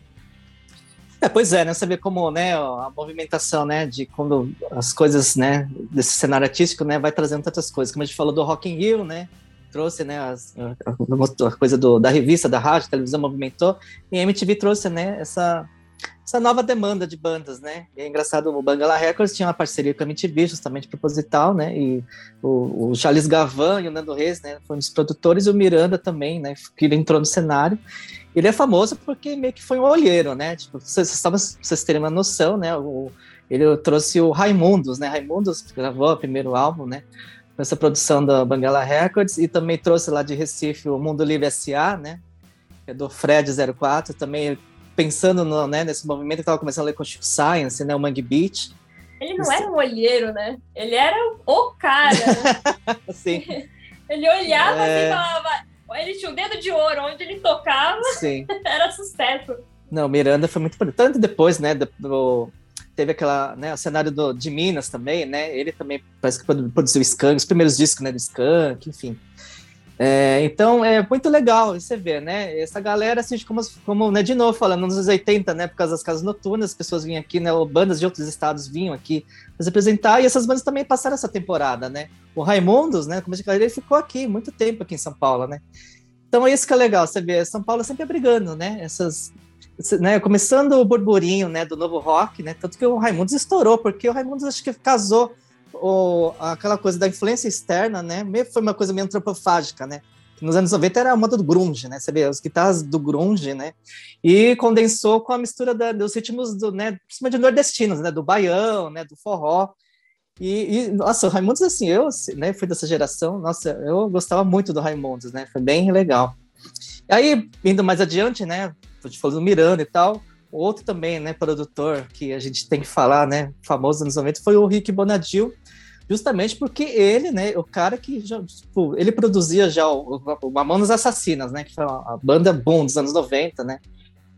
É, pois é, né? Saber como, né, a movimentação, né, de quando as coisas, né, desse cenário artístico, né, vai trazendo tantas coisas. Como a gente falou do Rock in Rio, né, trouxe, né, as, a, a, coisa do, da revista, da rádio, televisão movimentou, e a MTV trouxe, né, essa essa nova demanda de bandas, né? E é engraçado, o Bangala Records tinha uma parceria com a MTV, justamente proposital, né? E o, o Charles Gavan e o Nando Reis, né? Foram os produtores, e o Miranda também, né? Que ele entrou no cenário. Ele é famoso porque meio que foi um olheiro, né? Tipo, vocês, vocês, terem uma noção, né? O, ele trouxe o Raimundos, né? Raimundos gravou o primeiro álbum, né? Essa produção da Bangala Records e também trouxe lá de Recife o Mundo Livre S.A., né? É do Fred 04, também pensando no, né, nesse movimento, que estava começando a ler com Chico Science, né, o Mangue Beach. Ele não Isso. era um olheiro, né? Ele era o cara, né? <laughs> Sim. <laughs> ele olhava assim é... e falava... Ele tinha o dedo de ouro, onde ele tocava, Sim. <laughs> era sucesso. Não, Miranda foi muito importante depois, né, do, teve aquela, né, o cenário do, de Minas também, né, ele também parece que produziu Skank, os primeiros discos, né, do Skank, enfim. É, então é muito legal você ver, né? Essa galera, assim, como, como né, de novo falando, nos anos 80, né? Por causa das casas noturnas, as pessoas vinham aqui, né? Bandas de outros estados vinham aqui nos apresentar, e essas bandas também passaram essa temporada, né? O Raimundos, né? Como de carreira, ele ficou aqui muito tempo aqui em São Paulo, né? Então é isso que é legal, você vê, São Paulo sempre abrigando, né? Essas. Né, começando o burburinho né, do novo rock, né? Tanto que o Raimundos estourou, porque o Raimundos acho que casou o, aquela coisa da influência externa, né? Foi uma coisa meio antropofágica, né? Nos anos 90 era a moda do grunge, né? Você vê as guitarras do grunge, né? E condensou com a mistura da, dos ritmos do, né? Principalmente nordestinos, né? Do baião, né? Do forró. E, e, nossa, o Raimundos, assim, eu né, fui dessa geração, nossa, eu gostava muito do Raimundos, né? Foi bem legal. Aí, indo mais adiante, né? Te falando do Miranda e tal. Outro também, né, produtor que a gente tem que falar, né, famoso nos 90, foi o Rick Bonadil, justamente porque ele, né, o cara que já, tipo, ele produzia já o, o Mamonas Assassinas, né, que foi a banda boom dos anos 90, né,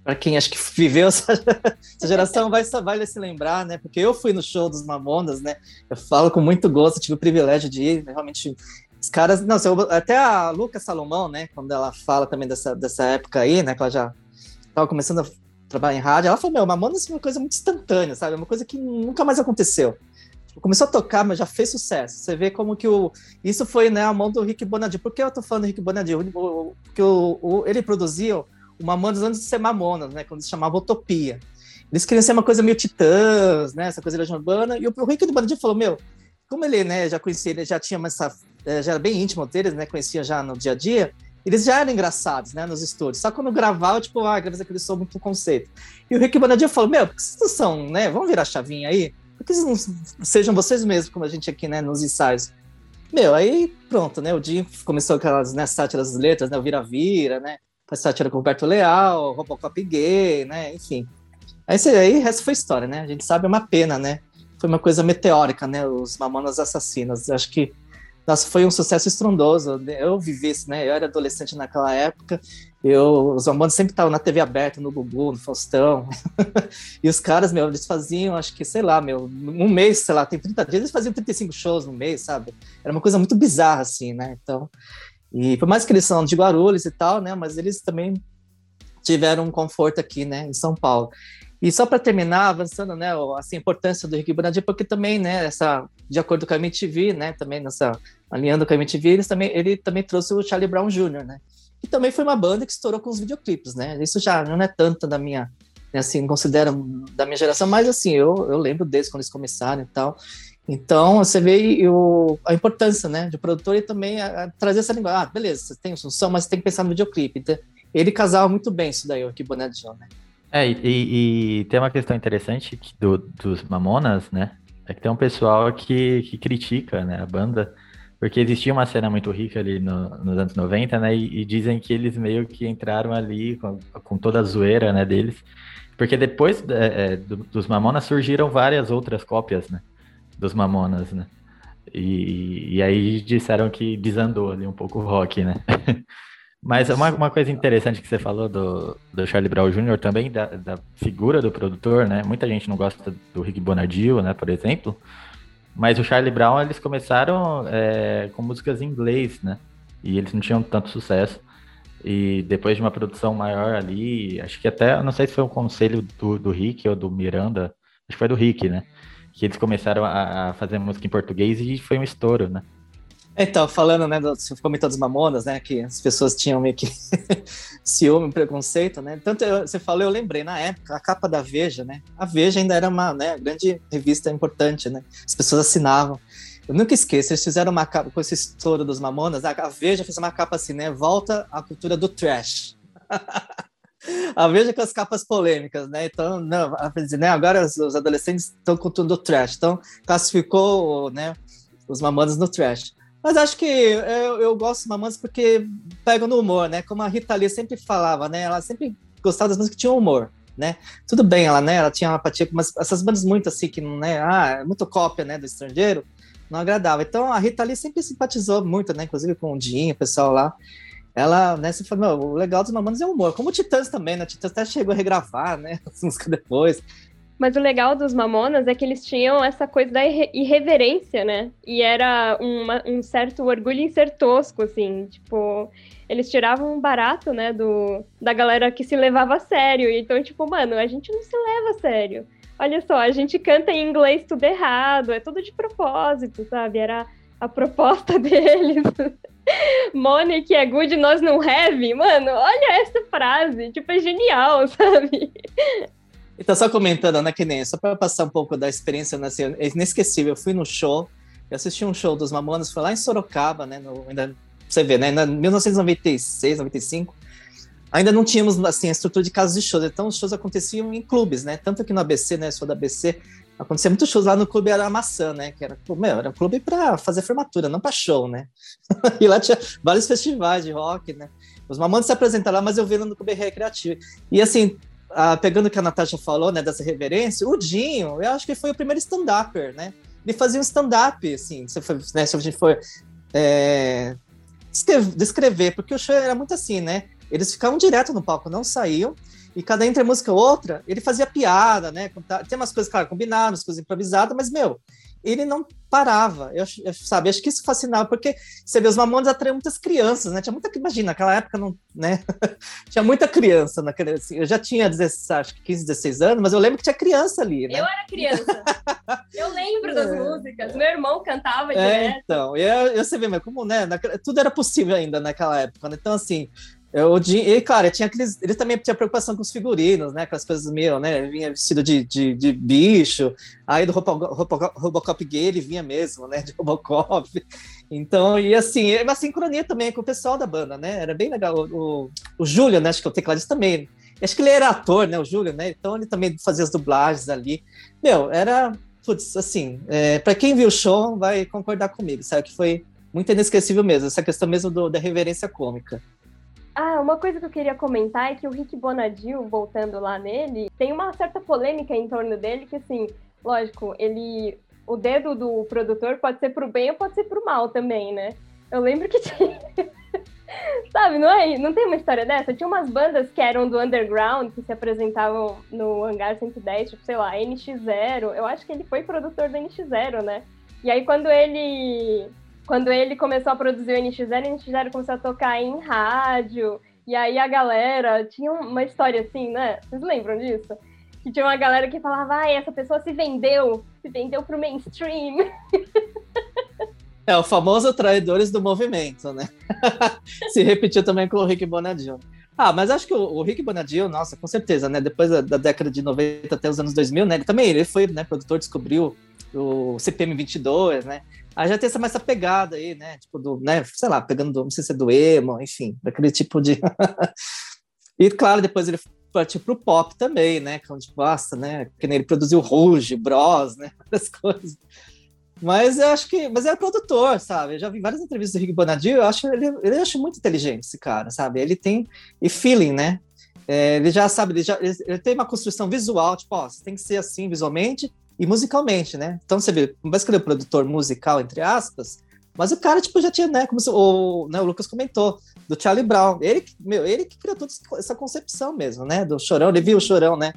para quem acho que viveu essa, <laughs> essa, geração vai, vai se lembrar, né, porque eu fui no show dos Mamonas, né, eu falo com muito gosto, tive o privilégio de ir, realmente os caras, não, até a Lucas Salomão, né, quando ela fala também dessa, dessa época aí, né, que ela já estava começando a trabalhar em rádio, ela falou, meu, Mamonas é uma coisa muito instantânea, sabe, é uma coisa que nunca mais aconteceu começou a tocar, mas já fez sucesso. Você vê como que o. Isso foi né, a mão do Rick Bonadil. Por que eu tô falando do Rick Bonadil? Porque o, o, ele produziu uma Mamonas antes de ser Mamonas, né? Quando se chamava Utopia. Eles queriam ser uma coisa meio titãs, né? Essa coisa da urbana. E o, o Rick Bonadil falou: Meu, como ele né, já conhecia, ele já tinha essa. É, já era bem íntimo deles, né? Conhecia já no dia a dia. Eles já eram engraçados, né, nos estúdios. Só quando gravava, tipo, ah, quer dizer que eles são muito conceito. E o Rick Bonadil falou: Meu, vocês são, né? Vamos virar a chavinha aí? Não sejam vocês mesmos, como a gente aqui, né, nos ensaios? Meu, aí pronto, né? O Jim começou aquelas né, sátiras das letras, né? O Vira-Vira, né? A sátira com o Roberto Leal, Robocop gay, né? Enfim. Aí, aí, essa foi história, né? A gente sabe, é uma pena, né? Foi uma coisa meteórica, né? Os Mamonas Assassinas. Acho que nossa, foi um sucesso estrondoso. Eu vivi isso, né? Eu era adolescente naquela época. Eu, os Mamonas sempre estavam na TV aberta, no Gugu, no Faustão. <laughs> e os caras, meu, eles faziam, acho que, sei lá, meu, um mês, sei lá, tem 30 dias, eles faziam 35 shows no mês, sabe? Era uma coisa muito bizarra, assim, né? Então, e por mais que eles são de Guarulhos e tal, né? Mas eles também tiveram um conforto aqui, né, em São Paulo. E só para terminar, avançando, né, assim, a importância do Rick Bonadio, porque também, né, essa, de acordo com a MTV, né, também nessa, alinhando com a MTV, ele também, ele também trouxe o Charlie Brown Jr., né, e também foi uma banda que estourou com os videoclipes, né, isso já não é tanto da minha, né, assim, considero da minha geração, mas assim, eu, eu lembro desde quando eles começaram e tal, então, você vê o, a importância, né, de produtor e também a, a trazer essa linguagem. Ah, beleza, você tem um som, mas você tem que pensar no videoclipe. Então, ele casava muito bem isso daí, o Rick Bonadinho, né. É, e, e, tem uma questão interessante do, dos Mamonas, né? É que tem um pessoal que, que critica né, a banda, porque existia uma cena muito rica ali no, nos anos 90, né? E, e, dizem que eles meio que entraram ali com, com toda a zoeira né, deles. Porque depois é, é, do, dos Mamonas surgiram várias outras cópias, né? Dos Mamonas, né? E, e aí disseram que desandou ali um pouco o rock, né? <laughs> Mas uma, uma coisa interessante que você falou do, do Charlie Brown Jr. também, da, da figura do produtor, né? Muita gente não gosta do Rick Bonadio, né, por exemplo. Mas o Charlie Brown, eles começaram é, com músicas em inglês, né? E eles não tinham tanto sucesso. E depois de uma produção maior ali, acho que até, não sei se foi um conselho do, do Rick ou do Miranda, acho que foi do Rick, né? Que eles começaram a, a fazer música em português e foi um estouro, né? Então, falando, né, do, você comentou dos Mamonas, né, que as pessoas tinham meio que <laughs> ciúme, preconceito, né, tanto eu, você falou, eu lembrei, na época, a capa da Veja, né, a Veja ainda era uma, né, grande revista importante, né, as pessoas assinavam. Eu nunca esqueço, eles fizeram uma capa com esse estouro dos Mamonas, a Veja fez uma capa assim, né, volta à cultura do trash. <laughs> a Veja com as capas polêmicas, né? Então, não, né, agora os, os adolescentes estão com tudo do trash. Então, classificou né, os mamonas no trash. Mas acho que eu, eu gosto de Mamonas porque pegam no humor, né? Como a Rita Lee sempre falava, né? Ela sempre gostava das músicas que tinham humor, né? Tudo bem, ela, né? Ela tinha uma apatia com essas bandas muito assim, que né? Ah, é muito cópia, né? Do estrangeiro, não agradava. Então a Rita Lee sempre simpatizou muito, né? Inclusive com o Dinho, o pessoal lá. Ela, né, você falou, o legal dos Mamonas é o humor. Como o Titãs também, né? O Titãs até chegou a regravar, né? <laughs> As músicas depois. Mas o legal dos Mamonas é que eles tinham essa coisa da irreverência, né? E era uma, um certo orgulho em ser tosco, assim. Tipo, eles tiravam um barato, né, do, da galera que se levava a sério. Então, tipo, mano, a gente não se leva a sério. Olha só, a gente canta em inglês tudo errado, é tudo de propósito, sabe? Era a proposta <laughs> deles. Money que é good, nós não have. Mano, olha essa frase. Tipo, é genial, <laughs> sabe? Então, só comentando, né, que nem, só para passar um pouco da experiência, né, assim, é inesquecível. Eu fui no show, eu assisti um show dos Mamonas, foi lá em Sorocaba, né, no, ainda, você vê, né, em 1996, 95, ainda não tínhamos, assim, a estrutura de casas de shows, então os shows aconteciam em clubes, né, tanto que no ABC, né, sou da ABC, acontecia muitos shows lá no clube era maçã, né? Que era, meu, era um clube para fazer formatura, não para show, né? <laughs> e lá tinha vários festivais de rock, né? Os Mamonas se apresentaram lá, mas eu vi no clube recreativo. E assim, ah, pegando o que a Natasha falou, né, dessa reverência, o Dinho, eu acho que foi o primeiro stand-upper, né? Ele fazia um stand-up, assim, se, né, se a gente for é, descrever, porque o show era muito assim, né? Eles ficavam direto no palco, não saíam, e cada entre música outra, ele fazia piada, né? Tem umas coisas, claro, combinadas, coisas improvisadas, mas, meu, ele não parava. Eu, eu, sabe, acho que isso fascinava, porque você vê, os Mamones atraíam muitas crianças, né? Tinha muita, imagina, naquela época não, né? <laughs> tinha muita criança naquele, assim, eu já tinha 16, acho que 15, 16 anos, mas eu lembro que tinha criança ali, né? Eu era criança. <laughs> eu lembro das é. músicas. Meu irmão cantava é, direto. Então, eu, eu você vê, mas como, né? tudo era possível ainda naquela época, né? Então, assim, eu, e, claro, tinha aqueles, eles também tinham preocupação com os figurinos, né? Com as coisas meio, né? Vinha vestido de, de, de bicho. Aí do Robocop, Robocop gay ele vinha mesmo, né? De Robocop. Então, e assim, é uma sincronia também com o pessoal da banda, né? Era bem legal. O, o, o Júlio, né? Acho que é o tecladista também. Acho que ele era ator, né? O Júlio, né? Então ele também fazia as dublagens ali. Meu, era, putz, assim, é, para quem viu o show vai concordar comigo, sabe? Que foi muito inesquecível mesmo, essa questão mesmo do, da reverência cômica. Ah, uma coisa que eu queria comentar é que o Rick Bonadil, voltando lá nele, tem uma certa polêmica em torno dele, que assim, lógico, ele. O dedo do produtor pode ser pro bem ou pode ser pro mal também, né? Eu lembro que <laughs> tinha. Sabe, não, é, não tem uma história dessa? Tinha umas bandas que eram do underground, que se apresentavam no Hangar 110, tipo, sei lá, NX0. Eu acho que ele foi produtor do NX0, né? E aí, quando ele quando ele começou a produzir o NX0, o NX0 começou a tocar em rádio. E aí a galera tinha uma história assim, né? Vocês lembram disso? Que tinha uma galera que falava, ai, essa pessoa se vendeu, se vendeu pro mainstream. <laughs> É, o famoso traidores do movimento, né? <laughs> se repetiu também com o Rick Bonadio. Ah, mas acho que o, o Rick Bonadio, nossa, com certeza, né? Depois da, da, década de 90 até os anos 2000, né? Ele também ele foi, né, produtor, descobriu o CPM 22, né? Aí já tem essa, mais essa pegada aí, né? Tipo do, né? Sei lá, pegando, do, não sei se é do emo, enfim, daquele tipo de... <laughs> e claro, depois ele partiu pro pop também, né? Que é onde gosta, né? Que ele produziu Rouge, Bros, né? <laughs> Várias coisas. Mas eu acho que. Mas é produtor, sabe? Eu já vi várias entrevistas do Rick Bonadio, eu acho ele, ele acho muito inteligente, esse cara, sabe? Ele tem. E feeling, né? É, ele já sabe, ele, já, ele, ele, tem uma construção visual, tipo, ó, você tem que ser assim visualmente e musicalmente, né? Então você vê, não vai escolher o produtor musical, entre aspas, mas o cara, tipo, já tinha, né? Como se, o, né, o Lucas comentou, do Charlie Brown. Ele, meu, ele que criou toda essa concepção mesmo, né? Do chorão, ele viu o chorão, né?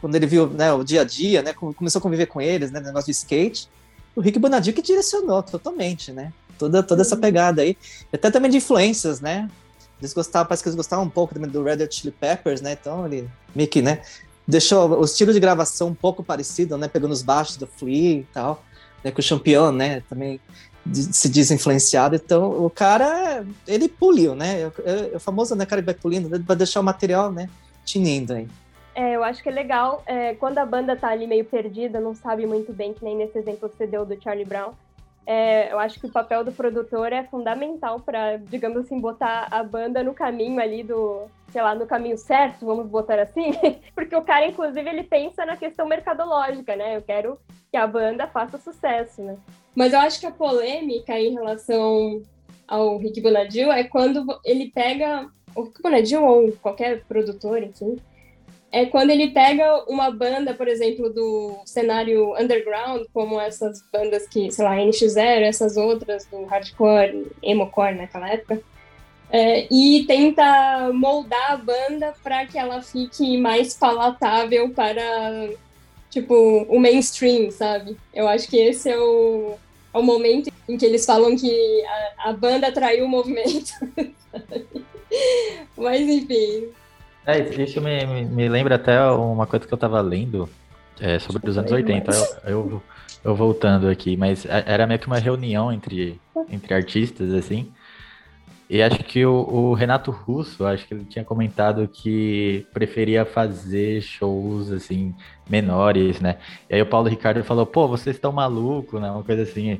Quando ele viu né, o dia a dia, né? Começou a conviver com eles, né? Negócio de skate o Rick Bonadio que direcionou totalmente, né? Toda, toda essa uhum. pegada aí. Até também de influências, né? Eles gostavam, parece que eles gostavam um pouco também do Red Hot Chili Peppers, né? Então ele meio que, né? Deixou o estilo de gravação um pouco parecido, né? Pegando os baixos do Flea e tal. Né? Com o Champion, né? Também se diz influenciado. Então o cara, ele puliu, né? É o famoso, né? Cara, vai pulindo né? para deixar o material, né? Tinindo aí. É, eu acho que é legal é, quando a banda tá ali meio perdida, não sabe muito bem, que nem nesse exemplo que você deu do Charlie Brown. É, eu acho que o papel do produtor é fundamental para, digamos assim, botar a banda no caminho ali do, sei lá, no caminho certo, vamos botar assim, <laughs> porque o cara, inclusive, ele pensa na questão mercadológica, né? Eu quero que a banda faça sucesso, né? Mas eu acho que a polêmica em relação ao Rick Bonadio é quando ele pega o Rick Bonadio ou qualquer produtor, enfim, é quando ele pega uma banda, por exemplo, do cenário underground, como essas bandas que, sei lá, NX0, essas outras do hardcore, emocore naquela época, é, e tenta moldar a banda para que ela fique mais palatável para, tipo, o mainstream, sabe? Eu acho que esse é o, é o momento em que eles falam que a, a banda traiu o movimento. <laughs> Mas, enfim, é, isso me, me, me, lembra até uma coisa que eu tava lendo é, sobre os anos 80. Eu, eu, eu, voltando aqui, mas é, era meio que uma reunião entre, entre artistas, assim. E acho que o, o, Renato Russo, acho que ele tinha comentado que preferia fazer shows, assim, menores, né? E aí o Paulo Ricardo falou, pô, vocês estão malucos, né? Uma coisa assim.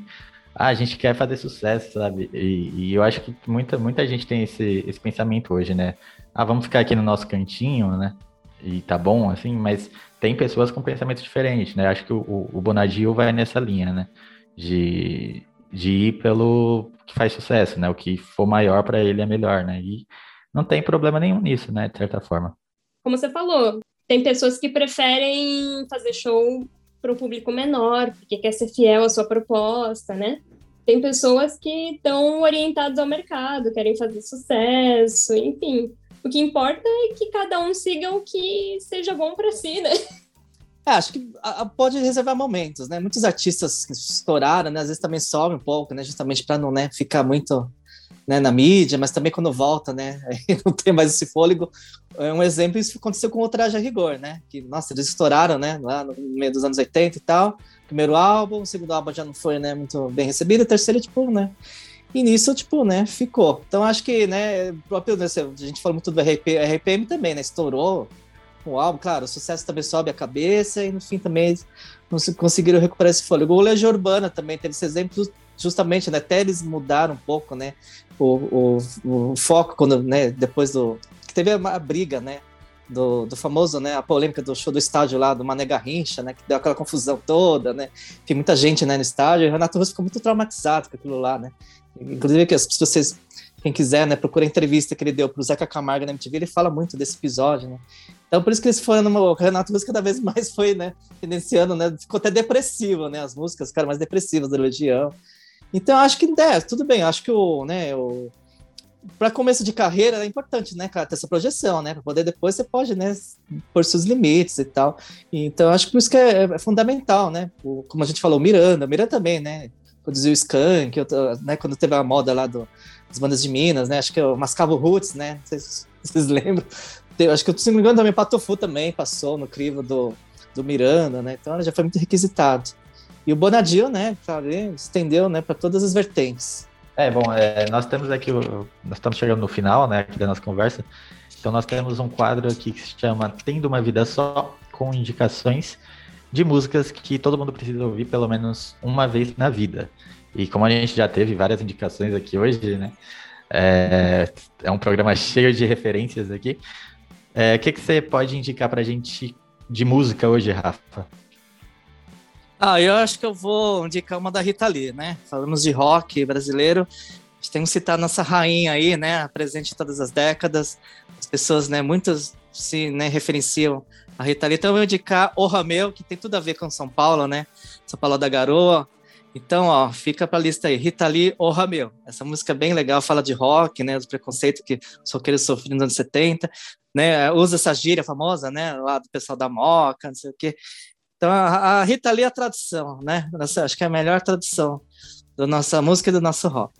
Ah, a gente quer fazer sucesso, sabe? E, e, eu acho que muita, muita gente tem esse, esse pensamento hoje, né? ah, vamos ficar aqui no nosso cantinho, né? E tá bom, assim, mas tem pessoas com pensamento diferente, né? Acho que o, o Bonadio vai nessa linha, né? De, de ir pelo que faz sucesso, né? O que for maior para ele é melhor, né? E não tem problema nenhum nisso, né? De certa forma. Como você falou, tem pessoas que preferem fazer show para um público menor, porque quer ser fiel à sua proposta, né? Tem pessoas que estão orientadas ao mercado, querem fazer sucesso, enfim. O que importa é que cada um siga o que seja bom para si, né? É, acho que pode reservar momentos, né? Muitos artistas que estouraram, né? Às vezes também sobem um pouco, né? Justamente para não né, ficar muito né, na mídia, mas também quando volta, né? <laughs> não tem mais esse fôlego. É um exemplo, isso aconteceu com o Traje a Rigor, né? Que, nossa, eles estouraram, né? Lá no meio dos anos 80 e tal. Primeiro álbum, segundo álbum já não foi, né? Muito bem recebido. Terceiro, tipo, né? E nisso, tipo, né, ficou. Então acho que, né, próprio, né, a gente fala muito do RP, RPM também, né, estourou o álbum, claro, o sucesso também sobe a cabeça e no fim também conseguiram recuperar esse fôlego. O Legião Urbana também teve esse exemplo, justamente, né, até eles mudaram um pouco, né, o, o, o foco quando, né, depois do... que teve a, briga, né, do, do, famoso, né, a polêmica do show do estádio lá, do Mané Garrincha, né, que deu aquela confusão toda, né, tem muita gente, né, no estádio, e o Renato Russo ficou muito traumatizado com aquilo lá, né, Inclusive, que se vocês, quem quiser, né, procura a entrevista que ele deu para o Zeca Camargo na MTV, ele fala muito desse episódio, né? Então, por isso que eles foram no o Renato Russo cada vez mais foi, né, tendenciando, né, ficou até depressivo, né, as músicas ficaram mais depressivas da Legião. Então, acho que, é, tudo bem, acho que o, né, o, para começo de carreira é importante, né, cara, ter essa projeção, né, para poder depois você pode, né, pôr seus limites e tal. Então, acho que por isso que é, é fundamental, né, o, como a gente falou, Miranda, Miranda também, né, produziu o Skank, eu, né, quando teve a moda lá do, das bandas de Minas, né, acho que mascava o Roots, né, não sei se <laughs> Vocês lembram? Acho que, se não me engano, também Patofu também passou no crivo do, do Miranda, né? Então já foi muito requisitado. E o Bonadil, né, estendeu, né, para todas as vertentes. É, bom, é, nós temos aqui, nós estamos chegando no final, né, da nossa conversa. Então nós temos um quadro aqui que se chama Tendo uma Vida Só, com indicações de músicas que todo mundo precisa ouvir pelo menos uma vez na vida. E como a gente já teve várias indicações aqui hoje, né, é, é um programa <laughs> cheio de referências aqui. É, o que, que você pode indicar para a gente de música hoje, Rafa? Ah, eu acho que eu vou indicar uma da Rita Lee, né? Falamos de rock brasileiro. A gente tem que citar nossa rainha aí, né? Presente em todas as décadas. As pessoas, né? Muitas se né, referenciam a Rita Lee. Então eu vou indicar O Rameu, que tem tudo a ver com São Paulo, né? São Paulo da Garoa. Então, ó, fica pra lista aí. Rita Lee, O Rameu. Essa música é bem legal, fala de rock, né? Dos preconceitos que os roqueiros sofriam nos anos 70, né? Usa essa gíria famosa, né? Lá do pessoal da Moca, não sei o quê. Então, a, Rita Lee é a tradução, né? Nossa, acho que é a melhor tradução da nossa música e do nosso rock.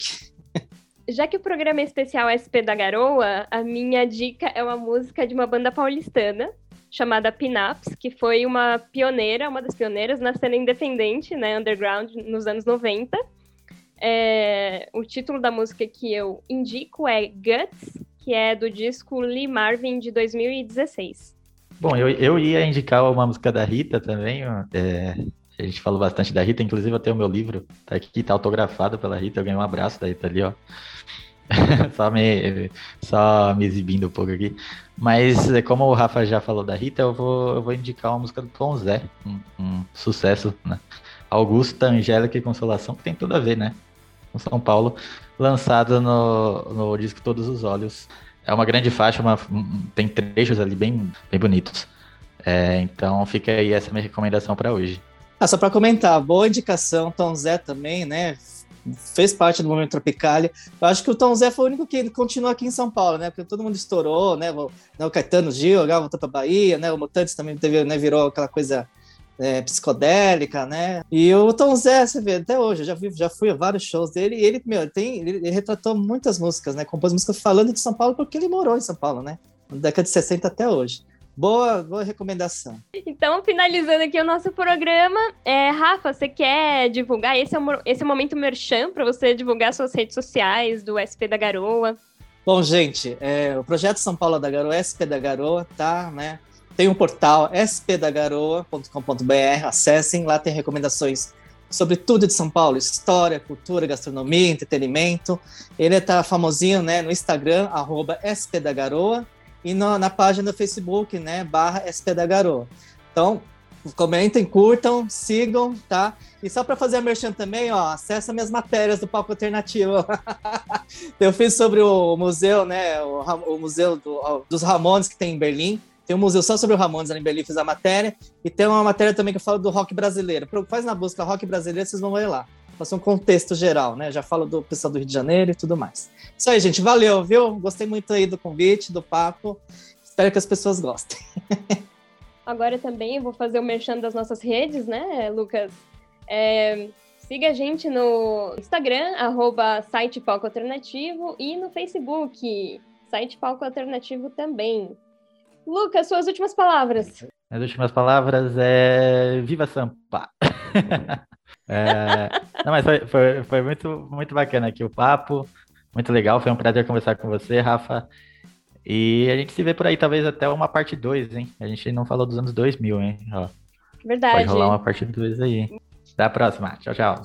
<laughs> Já que o programa é especial SP da Garoa, a minha dica é uma música de uma banda paulistana chamada Pinaps, que foi uma pioneira, uma das pioneiras na cena independente, né, underground, nos anos 90. É, o título da música que eu indico é Guts, que é do disco Lee Marvin de 2016. Bom, eu, eu ia indicar uma música da Rita também. É, a gente falou bastante da Rita, inclusive tenho o meu livro, tá aqui, tá autografado pela Rita, eu ganhei um abraço da Rita ali, ó. <laughs> só, me, só me exibindo um pouco aqui. Mas como o Rafa já falou da Rita, eu vou, eu vou indicar uma música do Tom Zé, um, um sucesso, né? Augusta, Angélica e Consolação, que tem tudo a ver, né? Com São Paulo, lançado no, no disco Todos os Olhos, é uma grande faixa, uma, tem trechos ali bem, bem bonitos. É, então fica aí essa minha recomendação para hoje. Ah, só para comentar, boa indicação, Tom Zé também, né? Fez parte do momento Tropicália. Eu acho que o Tom Zé foi o único que continua aqui em São Paulo, né? Porque todo mundo estourou, né? O, né, o Caetano Gil voltou para Bahia, né? O Mutantes também teve, né? virou aquela coisa é, psicodélica, né? E o Tom Zé, você vê, até hoje, eu já, vi, já fui a vários shows dele, e ele, meu, tem, ele, ele, retratou muitas músicas, né? Compôs músicas falando de São Paulo porque ele morou em São Paulo, né? Na década de 60 até hoje. Boa, boa recomendação. Então, finalizando aqui o nosso programa, é, Rafa, você quer divulgar? Esse é o, esse é o momento merchan para você divulgar suas redes sociais do SP da Garoa. Bom, gente, é, o projeto São Paulo da Garoa, SP da Garoa, tá, né? Tem um portal spdagaroa.com.br, acessem, lá tem recomendações sobre tudo de São Paulo, história, cultura, gastronomia, entretenimento. Ele está famosinho né, no Instagram, spdagaroa, e no, na página do Facebook, né, barra spdagaroa. Então, comentem, curtam, sigam, tá? E só para fazer a merchan também, ó, acessa minhas matérias do Palco Alternativo. <laughs> Eu fiz sobre o museu, né, o, o museu do, dos Ramones que tem em Berlim, tem um museu só sobre o Ramones ali em Berlim, fiz a matéria. E tem uma matéria também que eu falo do rock brasileiro. Faz na busca rock brasileiro, vocês vão ver lá. Faço um contexto geral, né? Já falo do pessoal do Rio de Janeiro e tudo mais. Isso aí, gente. Valeu, viu? Gostei muito aí do convite, do papo. Espero que as pessoas gostem. <laughs> Agora também vou fazer o merchan das nossas redes, né, Lucas? É, siga a gente no Instagram, arroba site Palco Alternativo, e no Facebook, site Palco Alternativo também. Lucas, suas últimas palavras. As últimas palavras é Viva Sampa! <laughs> é... Não, mas foi, foi, foi, muito, muito bacana aqui o papo, muito legal, foi um prazer conversar com você, Rafa. E a gente se vê por aí, talvez até uma parte 2, hein? A gente não falou dos anos 2000, hein? Ó, Verdade. Pode rolar uma parte 2 aí. Até a próxima. Tchau, tchau.